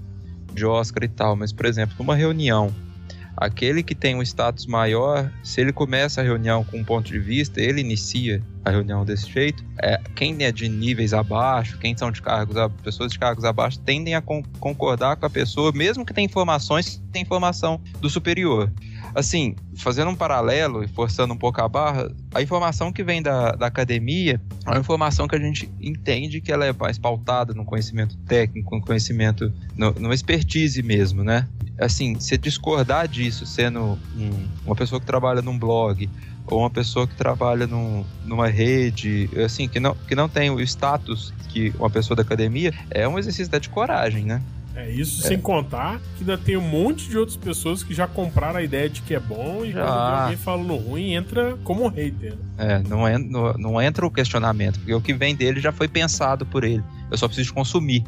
de Oscar e tal, mas, por exemplo, numa reunião, aquele que tem um status maior, se ele começa a reunião com um ponto de vista, ele inicia a reunião desse jeito, é, quem é de níveis abaixo, quem são de cargos, pessoas de cargos abaixo, tendem a con- concordar com a pessoa, mesmo que tenha informações, tem informação do superior. Assim, fazendo um paralelo e forçando um pouco a barra, a informação que vem da, da academia é uma informação que a gente entende que ela é mais pautada no conhecimento técnico, no conhecimento, no, expertise mesmo, né? Assim, se discordar disso, sendo um- uma pessoa que trabalha num blog, ou uma pessoa que trabalha num- numa rede, assim, que não, que não tem o status que uma pessoa da academia, é um exercício de coragem, né? É isso sem contar que ainda tem um monte de outras pessoas que já compraram a ideia de que é bom e Já. quando alguém falando ruim, entra como hater. É, não, en- não, não entra o questionamento, porque o que vem dele já foi pensado por ele. Eu só preciso consumir.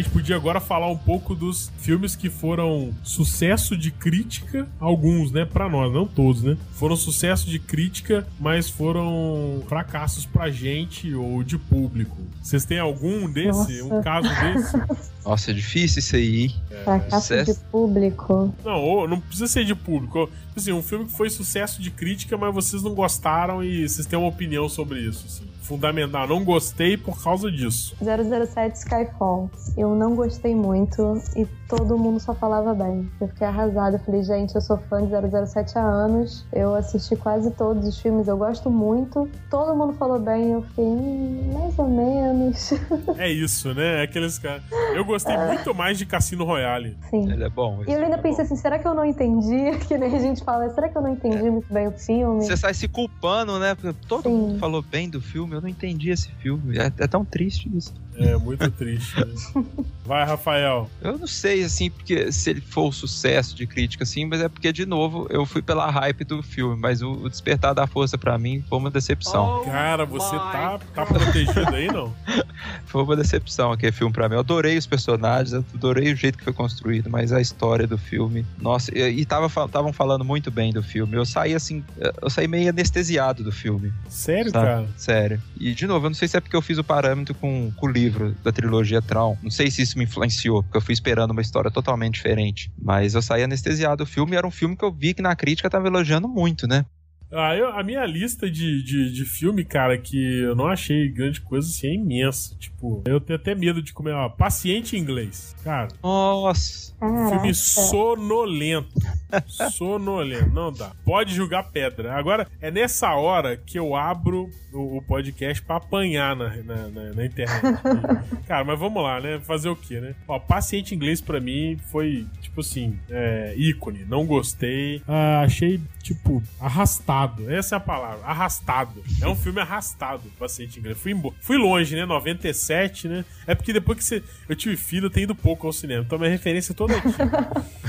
Gente podia agora falar um pouco dos filmes que foram sucesso de crítica, alguns, né, para nós, não todos, né? Foram sucesso de crítica, mas foram fracassos pra gente ou de público. Vocês têm algum desse? Nossa. Um caso desse? (laughs) Nossa, é difícil isso aí. Fracasso de sucesso. público. Não, ou não precisa ser de público. Assim, um filme que foi sucesso de crítica, mas vocês não gostaram e vocês têm uma opinião sobre isso, assim. Fundamental, não gostei por causa disso. 007 Skyfall. Eu não gostei muito e todo mundo só falava bem. Eu fiquei arrasada. Eu falei, gente, eu sou fã de 007 há anos. Eu assisti quase todos os filmes, eu gosto muito. Todo mundo falou bem. Eu fiquei, hum, mais ou menos. (laughs) É isso, né? É Aqueles caras. Eu gostei muito mais de Cassino Royale. Sim. Ele é bom. E eu ainda pensei assim, será que eu não entendi? (laughs) Que nem a gente fala, será que eu não entendi muito bem o filme? Você sai se culpando, né? Porque todo Sim. mundo falou bem do filme, eu não entendi esse filme. É, é tão triste isso. É muito triste. né? (laughs) Vai, Rafael. Eu não sei, assim, porque se ele for o sucesso de crítica, assim, mas é porque, de novo, eu fui pela hype do filme, mas o, o Despertar da Força, pra mim, foi uma decepção. Cara, você tá, tá protegido aí, não? (laughs) Foi uma decepção aquele filme pra mim. Eu adorei os personagens, adorei o jeito que foi construído, mas a história do filme. Nossa, e estavam falando muito bem do filme. Eu saí assim, eu saí meio anestesiado do filme. Sério, sabe? cara? Sério. E, de novo, eu não sei se é porque eu fiz o parâmetro com, com o livro da trilogia Tron. Não sei se isso me influenciou, porque eu fui esperando uma história totalmente diferente. Mas eu saí anestesiado do filme era um filme que eu vi que na crítica tava elogiando muito, né? Ah, eu- a minha lista de, de, de filme, cara, que eu não achei grande coisa, assim, é imensa. Tipo, eu tenho até medo de comer, ó, Paciente em Inglês. Cara, Nossa. Filme sonolento. (laughs) sonolento, não dá. Pode julgar pedra. Agora, é nessa hora que eu abro o, o podcast pra apanhar na, na, na- na internet. (laughs) cara, mas vamos lá, né? Fazer o quê, né? Ó, Paciente em Inglês pra mim foi, tipo assim, é, ícone. Não gostei. Ah, achei, tipo, arrastado. Essa é a palavra. Arrastado. É um filme arrastado, Paciente em Inglês. Fui, fui longe, né? 97, né? É porque depois que você, eu tive filho, eu tenho ido pouco ao cinema. Então minha referência toda é aqui. (laughs)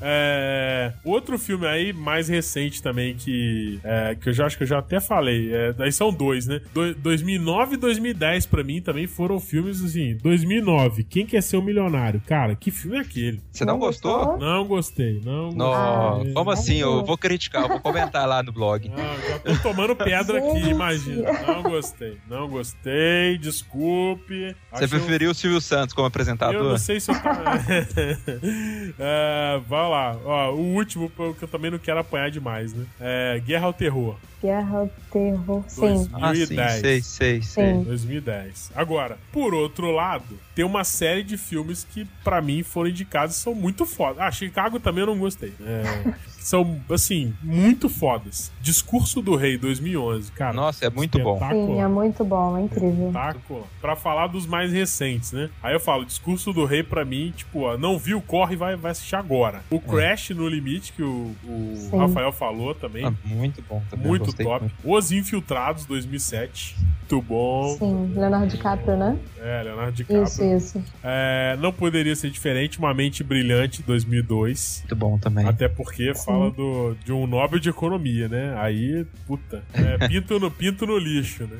É, outro filme aí, mais recente também, que, é, que eu já acho que eu já até falei. É, daí são dois, né? Do, 2009 e 2010 pra mim também foram filmes assim. 2009, Quem Quer Ser um Milionário? Cara, que filme é aquele? Você não, gostou? Não gostei, não Não, gostei. como assim? Eu vou criticar, eu vou comentar lá no blog. Não, já tô tomando pedra aqui, imagina. Não gostei, não gostei, desculpe. Você Achei um- preferiu o Silvio Santos como Eu apresentador? não sei se eu tava. (laughs) é, vai lá. Ó, o último, que eu também não quero apanhar demais, né? É Guerra ao Terror. Guerra ao terror. Sim. Dois. Ah, sim, 2010. sei, sei, sei. Sim. 2010. Agora, por outro lado, tem uma série de filmes que, pra mim, foram indicados e são muito fodas. Ah, Chicago também eu não gostei. É, (laughs) são, assim, muito fodas. Discurso do Rei, 2011. Cara, Nossa, é muito bom. Sim, é muito bom, é incrível. Espetacular. Pra falar dos mais recentes, né? Aí eu falo, Discurso do Rei, pra mim, tipo, ó, não viu, corre e vai, vai assistir agora. O Crash no Limite, que o, o. Rafael falou também. Ah, muito bom também. muito top. muito. Os Infiltrados, 2007. Muito bom. Sim, Leonardo DiCaprio, né? É, Leonardo DiCaprio. Isso, isso. É, não poderia ser diferente, Uma Mente Brilhante, 2002. Muito bom também. Até porque fala do, de um Nobel de Economia, né? Aí, puta, é, (laughs) pinto, no, pinto no lixo, né?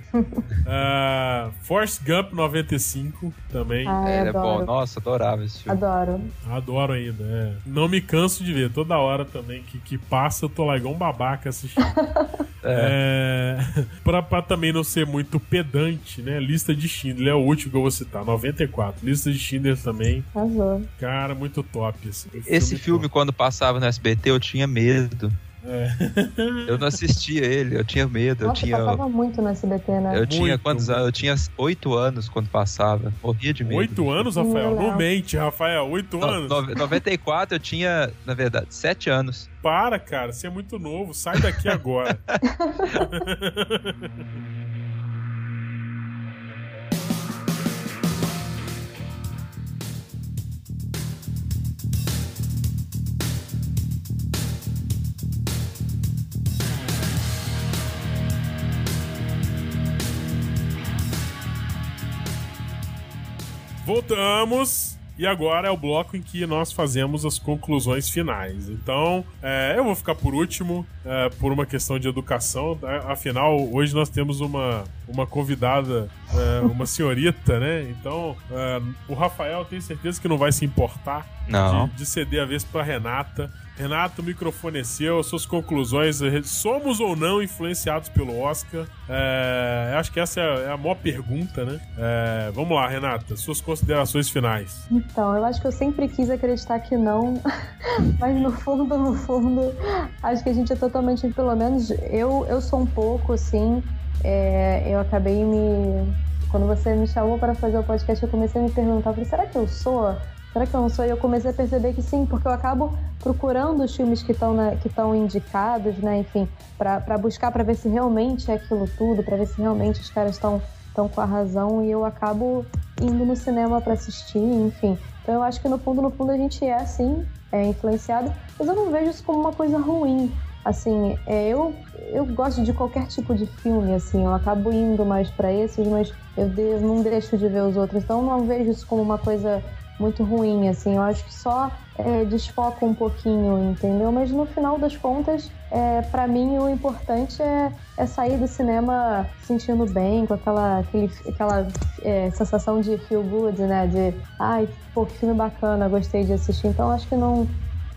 Ah, Force Gump 95 também. Ai, Ele é bom. Nossa, adorava esse filme. Adoro. Adoro ainda, é. Não me canso de ver. Toda hora também que, que passa, eu tô lá igual um babaca assistindo. (laughs) é. pra, pra também não ser muito pedante, né? Lista de Schindler é o último que eu vou citar, 94. Lista de Schindler também, Arrasou. cara, muito top. Assim. Esse filme, quando passava no SBT, eu tinha medo. É. Eu não assistia ele, eu tinha medo. Eu Nossa, tinha. passava muito no SBT, né? Eu tinha Muito, quantos muito. anos? Eu tinha oito anos quando passava. Morria de medo. Oito anos, Rafael? Não Não. mente, Rafael. Oito anos? nove- 94 eu tinha, na verdade, sete anos. Para, cara. Você é muito novo. Sai daqui agora. (laughs) Voltamos. E agora é o bloco em que nós fazemos as conclusões finais. Então, é, eu vou ficar por último, é, por uma questão de educação. Tá? Afinal, hoje nós temos uma, uma convidada, é, uma senhorita, né? Então, é, o Rafael tem certeza que não vai se importar Não. de, de ceder a vez para Renata. Renato, o microfone é seu, suas conclusões. Somos ou não influenciados pelo Oscar? É, acho que essa é a maior pergunta, né? É, vamos lá, Renata, suas considerações finais. Então, eu acho que eu sempre quis acreditar que não, (laughs) mas no fundo, no fundo, acho que a gente é totalmente, pelo menos eu, eu sou um pouco assim. É, eu acabei me. Quando você me chamou para fazer o podcast, eu comecei a me perguntar: será que eu sou? Será que eu não sou? E eu comecei a perceber que sim, porque eu acabo procurando os filmes que estão que estão indicados, né? Enfim, para buscar para ver se realmente é aquilo tudo, para ver se realmente os caras estão estão com a razão e eu acabo indo no cinema para assistir, enfim. Então eu acho que no fundo, no fundo a gente é assim, é influenciado, mas eu não vejo isso como uma coisa ruim. Assim, é, eu eu gosto de qualquer tipo de filme, assim, eu acabo indo mais para esses, mas eu, não deixo de ver os outros. Então eu não vejo isso como uma coisa muito ruim, assim. Eu acho que só é, desfoca um pouquinho, entendeu? Mas no final das contas, é, para mim o importante é, é, sair do cinema sentindo bem, com aquela, aquele, aquela é, sensação de feel good, né? De, ai, pô, que filme bacana, gostei de assistir. Então acho que não,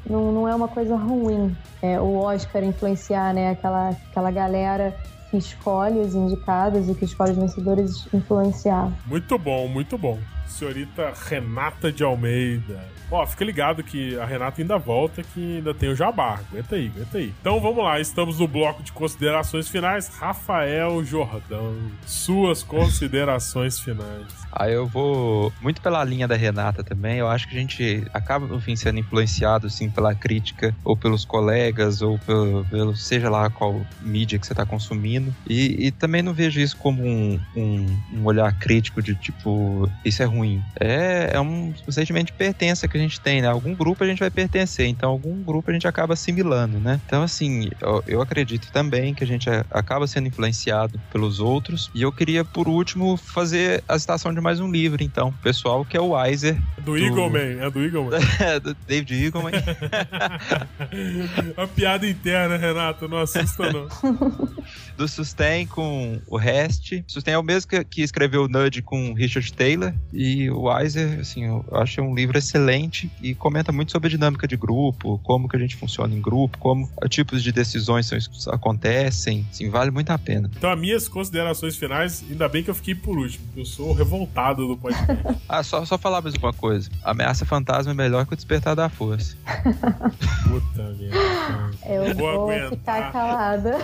não, não é uma coisa ruim é, o Oscar influenciar, né? Aquela, aquela galera que escolhe os indicados e que escolhe os vencedores influenciar. Muito bom, muito bom senhorita Renata de Almeida. Ó, fica ligado que a Renata ainda volta, que ainda tem o jabá. Aguenta aí, aguenta aí. Então vamos lá, estamos no bloco de considerações finais. Rafael Jordão, suas considerações finais. Aí eu vou muito pela linha da Renata também. Eu acho que a gente acaba, no fim, sendo influenciado, assim, pela crítica, ou pelos colegas, ou pelo, pelo seja lá qual mídia que você está consumindo. E, e, também não vejo isso como um, um, um olhar crítico de tipo, isso é ruim. É, é um sentimento de pertença que a gente tem, né? Algum grupo a gente vai pertencer, então algum grupo a gente acaba assimilando, né? Então, assim, eu, eu acredito também que a gente acaba sendo influenciado pelos outros. E eu queria, por último, fazer a citação de mais um livro, então, pessoal, que é o Weiser. Do, do... Eagleman, é do Eagleman. (laughs) é, do David Eagleman. (laughs) a piada interna, Renato, não assusta não. (laughs) do Sustain com o Rest. Sustain é o mesmo que, que escreveu o Nudge com Richard Taylor. E o Weiser, assim, eu acho um livro excelente e comenta muito sobre a dinâmica de grupo, como que a gente funciona em grupo, como tipos de decisões são, acontecem. Assim, vale muito a pena. Então, as minhas considerações finais, ainda bem que eu fiquei por último, eu sou revoltado do podcast. (laughs) ah, só, só falar mais uma coisa. Ameaça Fantasma é melhor que o Despertar da Força. (laughs) Puta merda. Eu vou, vou aguentar. ficar calada.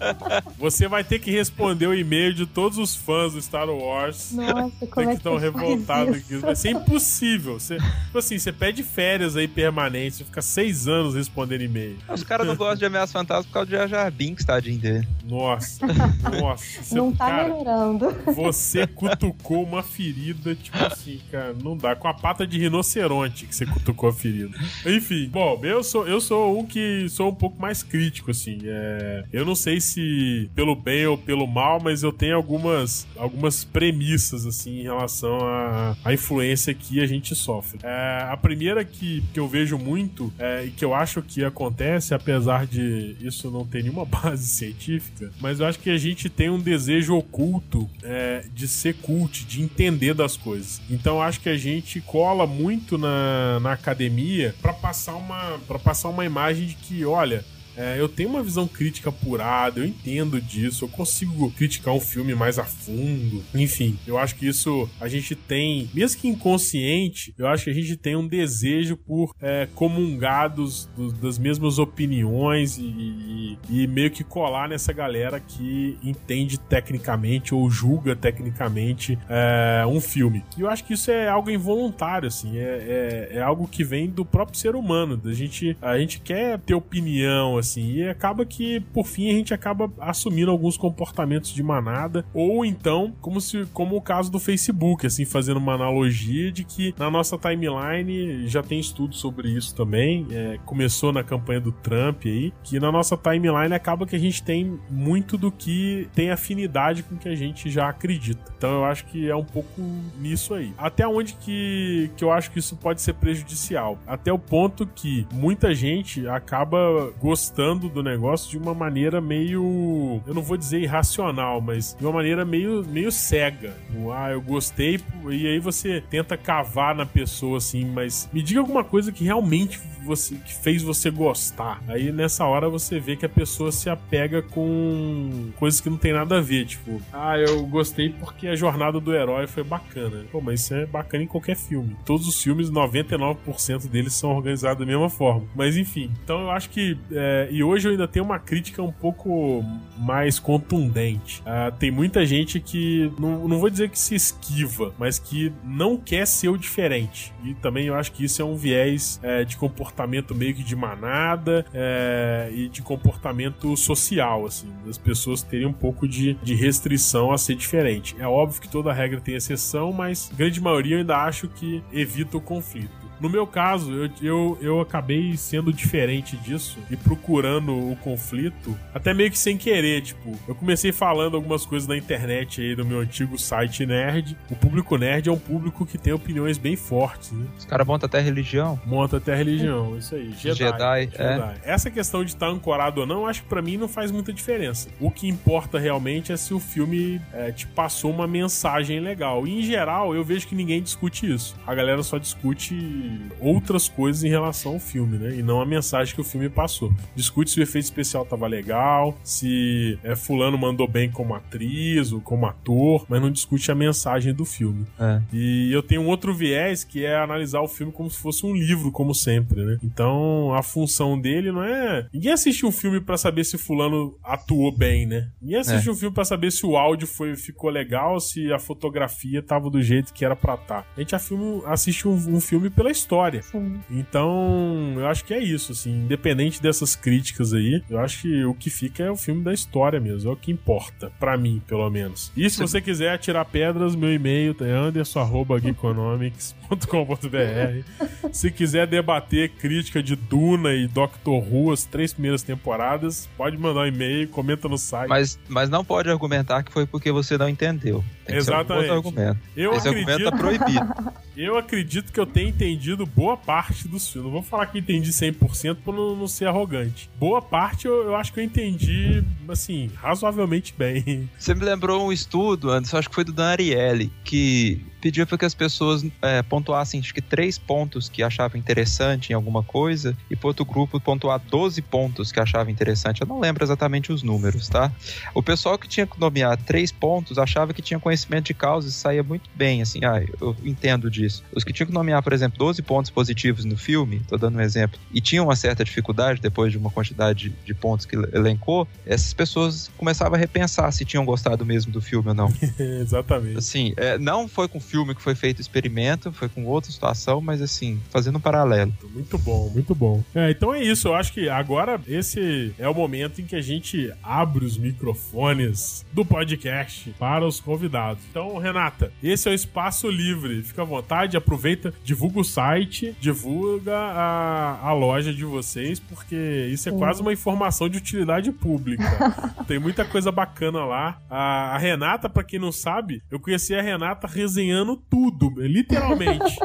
(laughs) Você vai ter que responder o e-mail de todos os fãs do Star Wars. Nossa, como que é estão revoltados aqui. Vai ser impossível. Você, tipo assim, você pede férias aí permanentes, você fica seis anos respondendo e-mail. Os caras não gostam de Ameaça Fantasma por causa de Jar Jar Binks, tadinho dele. Nossa, (laughs) nossa. Você, não tá cara, melhorando. Você cutucou uma ferida, tipo assim, cara, não dá. Com a pata de rinoceronte que você cutucou a ferida. Enfim, bom, eu sou, eu sou um que sou um pouco mais crítico, assim. É, eu não sei se pelo bem ou pelo mal, mas eu tenho algumas, algumas premissas, assim, em relação à influência que a gente sofre. É, a primeira que, que eu vejo muito é, e que eu acho que acontece, apesar de isso não ter nenhuma (laughs) base científica, mas eu acho que a gente tem um desejo oculto é, de ser cult, de entender das coisas. Então eu acho que a gente cola muito na, na academia para passar uma para passar uma imagem de que, olha, é, eu tenho uma visão crítica apurada, eu entendo disso, eu consigo criticar um filme mais a fundo. Enfim, eu acho que isso a gente tem, mesmo que inconsciente, eu acho que a gente tem um desejo por é, comungar dos, dos, das mesmas opiniões e, e, e, meio que colar nessa galera que entende tecnicamente ou julga tecnicamente é, um filme. E eu acho que isso é algo involuntário, assim, é, é, é algo que vem do próprio ser humano. A gente, a gente quer ter opinião, assim. E acaba que, por fim, a gente acaba assumindo alguns comportamentos de manada, ou então, como se como o caso do Facebook, assim, fazendo uma analogia de que na nossa timeline já tem estudo sobre isso também. É, começou na campanha do Trump aí, que na nossa timeline acaba que a gente tem muito do que tem afinidade com que a gente já acredita. Então eu acho que é um pouco nisso aí. Até onde que, que eu acho que isso pode ser prejudicial? Até o ponto que muita gente acaba gostando do negócio de uma maneira meio. Eu não vou dizer irracional, mas de uma maneira meio, meio cega. Ah, eu gostei, e aí você tenta cavar na pessoa assim, mas me diga alguma coisa que realmente você que fez você gostar. Aí nessa hora você vê que a pessoa se apega com coisas que não tem nada a ver, tipo, ah, eu gostei porque a jornada do herói foi bacana. Pô, mas isso é bacana em qualquer filme. Todos os filmes, 99% deles são organizados da mesma forma. Mas enfim, então eu acho que é, e hoje eu ainda tenho uma crítica um pouco mais contundente. Uh, tem muita gente que não, não vou dizer que se esquiva, mas que não quer ser o diferente. E também eu acho que isso é um viés é, de comportamento meio que de manada é, e de comportamento social, assim, das pessoas terem um pouco de, de restrição a ser diferente. É óbvio que toda regra tem exceção, mas grande maioria eu ainda acho que evita o conflito. No meu caso, eu, eu, eu acabei sendo diferente disso e procurando o conflito, até meio que sem querer, tipo, eu comecei falando algumas coisas na internet aí do meu antigo site nerd. O público nerd é um público que tem opiniões bem fortes, né? Os caras montam até religião. Monta até religião, isso aí. Jedi. Jedi, Jedi. É. Essa questão de estar tá ancorado ou não, acho que pra mim não faz muita diferença. O que importa realmente é se o filme é, te passou uma mensagem legal. E em geral, eu vejo que ninguém discute isso. A galera só discute outras coisas em relação ao filme, né? E não a mensagem que o filme passou. Discute se o efeito especial tava legal, se é, fulano mandou bem como atriz ou como ator, mas não discute a mensagem do filme. É. E eu tenho um outro viés que é analisar o filme como se fosse um livro, como sempre, né? Então a função dele não é. Ninguém assiste um filme para saber se fulano atuou bem, né? Ninguém assiste é. um filme para saber se o áudio foi, ficou legal, se a fotografia tava do jeito que era pra estar. Tá. A gente assiste um, um filme pela história. Sim. Então, eu acho que é isso, assim, independente dessas críticas aí, eu acho que o que fica é o filme da história mesmo, é o que importa, para mim, pelo menos. E se Sim. você quiser tirar pedras, meu e-mail é anderson.geekonomics.com.br. (laughs) se quiser debater crítica de Duna e Doctor Who, as três primeiras temporadas, pode mandar um e-mail, comenta no site. Mas, mas não pode argumentar que foi porque você não entendeu. Tem Exatamente. argumento. Eu Esse acredito... argumento tá proibido. (laughs) Eu acredito que eu tenho entendido boa parte dos filmes. Não vou falar que entendi 100% pra não, não ser arrogante. Boa parte eu, eu, acho que eu entendi, assim, razoavelmente bem. Você me lembrou um estudo, antes, acho que foi do Dan Ariely, que pedia para que as pessoas é, pontuassem acho que três pontos que achavam interessante em alguma coisa e para outro grupo pontuar 12 pontos que achava interessante. Eu não lembro exatamente os números, tá? O pessoal que tinha que nomear três pontos achava que tinha conhecimento de causa e saía muito bem, assim, ah, eu entendo disso. Os que tinham que nomear, por exemplo, 12 pontos positivos no filme, tô dando um exemplo, e tinham uma certa dificuldade depois de uma quantidade de pontos que elencou, essas pessoas começavam a repensar se tinham gostado mesmo do filme ou não. (laughs) Exatamente. Assim, é, não foi com filme que foi feito experimento, foi com outra situação, mas assim, fazendo um paralelo. Muito bom, muito bom. É, então é isso, eu acho que agora esse é o momento em que a gente abre os microfones do podcast para os convidados. Então, Renata, esse é o espaço livre. Fica à vontade, aproveita, divulga o site, divulga a, a loja de vocês, porque isso é quase uma informação de utilidade pública. (laughs) Tem muita coisa bacana lá. A, a Renata, para quem não sabe, eu conheci a Renata resenhando ganhando tudo, literalmente.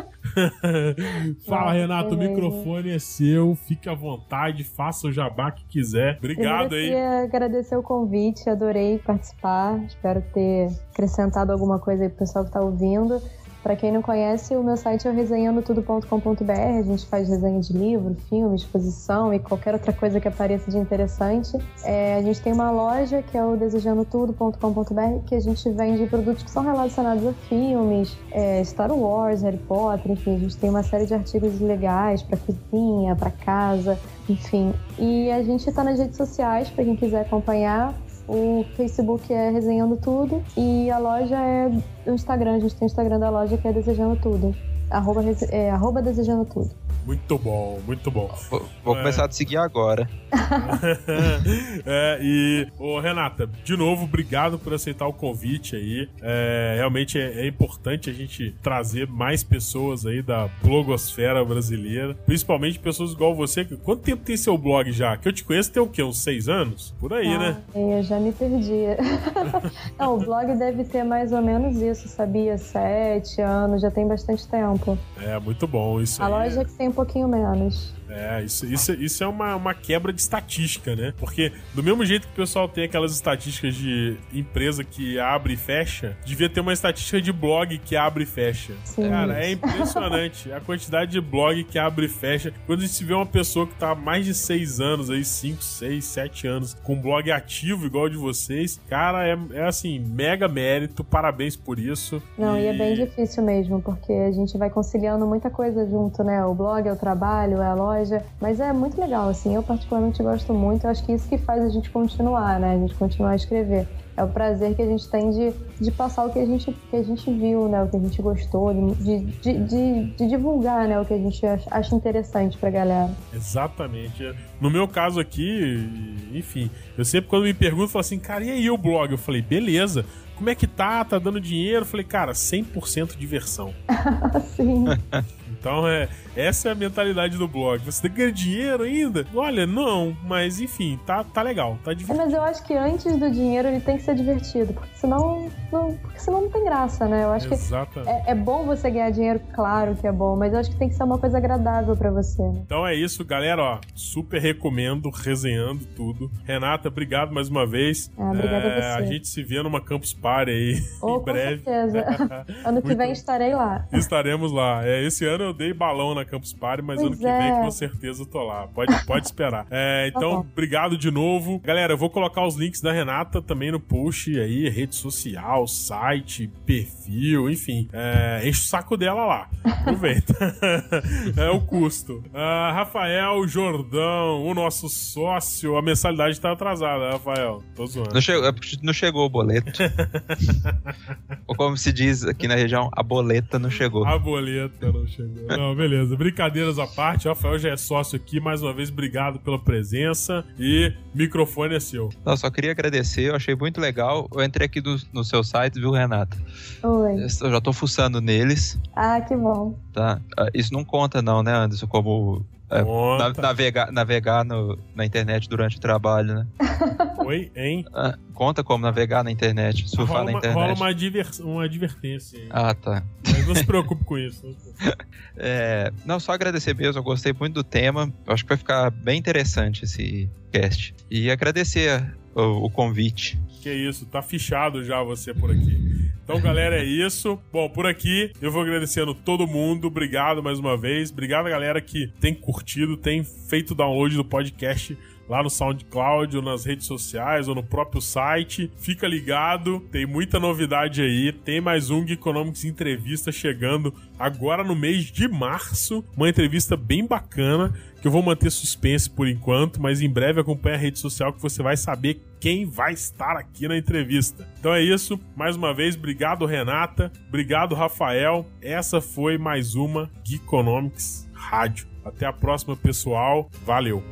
(laughs) Fala, Renato, o microfone é seu, fique à vontade, faça o jabá que quiser. Obrigado aí. Eu agradecer o convite, adorei participar. Espero ter acrescentado alguma coisa aí pro pessoal que tá ouvindo. Para quem não conhece, o meu site é o resenhandotudo.com.br. A gente faz resenha de livro, filme, exposição e qualquer outra coisa que apareça de interessante. É, a gente tem uma loja que é o desejandotudo.com.br que a gente vende produtos que são relacionados a filmes, é, Star Wars, Harry Potter, enfim, a gente tem uma série de artigos legais para cozinha, para casa, enfim. E a gente está nas redes sociais para quem quiser acompanhar. O Facebook é Resenhando Tudo e a loja é o Instagram. A gente tem o Instagram da loja que é Desejando Tudo. arroba, é, arroba desejando tudo. Muito bom, muito bom. Vou, vou é. começar a te seguir agora. (laughs) é, e, ô, Renata, de novo, obrigado por aceitar o convite aí. É, realmente é, é, importante a gente trazer mais pessoas aí da blogosfera brasileira, principalmente pessoas igual você. Quanto tempo tem seu blog já? Que eu te conheço tem o quê? Uns seis anos? Por aí, ah, né? Eu já me perdi. (laughs) Não, o blog deve ter mais ou menos isso, sabia? Sete anos, já tem bastante tempo. É, muito bom isso A aí. loja que tem um pouquinho menos. É, isso, isso, isso é uma, uma quebra de estatística, né? Porque do mesmo jeito que o pessoal tem aquelas estatísticas de empresa que abre e fecha, devia ter uma estatística de blog que abre e fecha. Sim. Cara, é impressionante a quantidade de blog que abre e fecha. Quando a gente vê uma pessoa que tá há mais de seis anos, aí, cinco, seis, sete anos, com blog ativo igual de vocês, cara, é, é assim, mega mérito, parabéns por isso. Não, e... e é bem difícil mesmo, porque a gente vai conciliando muita coisa junto, né? O blog é o trabalho, é a loja loja. Mas é muito legal, assim. Eu particularmente gosto muito. Eu acho que isso que faz a gente continuar, né? A gente continuar a escrever. É o prazer que a gente tem de, de passar o que a, gente, que a gente viu, né? O que a gente gostou, de, de, de, de divulgar, né? O que a gente acha interessante pra galera. Exatamente. No meu caso aqui, enfim, eu sempre quando me perguntam, falo assim, cara, e aí o blog? Eu falei, beleza como é que tá? Tá dando dinheiro? Falei, cara, 100% diversão. (laughs) Sim. Então, é, essa é a mentalidade do blog. Você tem que ganhar dinheiro ainda? Olha, não, mas enfim, tá, tá legal, tá divertido. É, mas eu acho que antes do dinheiro ele tem que ser divertido, porque senão não, porque senão não tem graça, né? Eu acho Exatamente. que é, é, bom você ganhar dinheiro, claro que é bom, mas eu acho que tem que ser uma coisa agradável para você. Né? Então é isso, galera, ó, super recomendo, resenhando tudo. Renata, obrigado mais uma vez. Ah, obrigada é, a você. A gente se vê numa Campus Party aí oh, em breve. Com certeza. (laughs) ano que vem estarei lá. Estaremos lá. É, esse ano eu dei balão na Campus Party, mas pois ano que é. vem com certeza eu tô lá. Pode, (laughs) pode esperar. É, tá então, obrigado de novo. Galera, eu vou colocar os links da Renata também no post aí, rede social, site, perfil, enfim. É, enche o saco dela lá. Aproveita. (laughs) é o custo. Uh, Rafael Jordão, o nosso sócio, a mensalidade tá atrasada, Rafael. Tô zoando. Não chegou, é não chegou o boleto. (laughs) Ou como se diz aqui na região, a boleta não chegou. A boleta não chegou. Não, beleza. Brincadeiras à parte, o Rafael já é sócio aqui. Mais uma vez, obrigado pela presença e microfone é seu. Não, só queria agradecer, eu achei muito legal. Eu entrei aqui do, no seu site, viu, Renata? Oi. Eu já tô fuçando neles. Ah, que bom. Tá. Ah, isso não conta, não, né, Anderson? Como é, navegar, navegar no, na internet durante o trabalho, né? (laughs) Oi, hein? Ah, conta como navegar na internet, surfar rola na internet. rola uma, adver, uma advertência aí. Ah, tá. Mas não se (laughs) preocupe com isso. Não, é, não, só agradecer mesmo, eu gostei muito do tema. Eu acho que vai ficar bem interessante esse cast. E agradecer o, o convite. Que isso, tá fichado já você por aqui. Então, galera, é isso. Bom, por aqui eu vou agradecendo todo mundo. Obrigado mais uma vez. Obrigado, galera, que tem curtido, tem feito download do podcast lá no SoundCloud, ou nas redes sociais, ou no próprio site. Fica ligado, tem muita novidade aí. Tem mais um Geekonomics Entrevista chegando agora no mês de março. Uma entrevista bem bacana, que eu vou manter suspense por enquanto, mas em breve acompanhe a rede social que você vai saber quem vai estar aqui na entrevista. Então é isso, mais uma vez, obrigado Renata, obrigado Rafael. Essa foi mais uma Geekonomics Rádio. Até a próxima, pessoal. Valeu!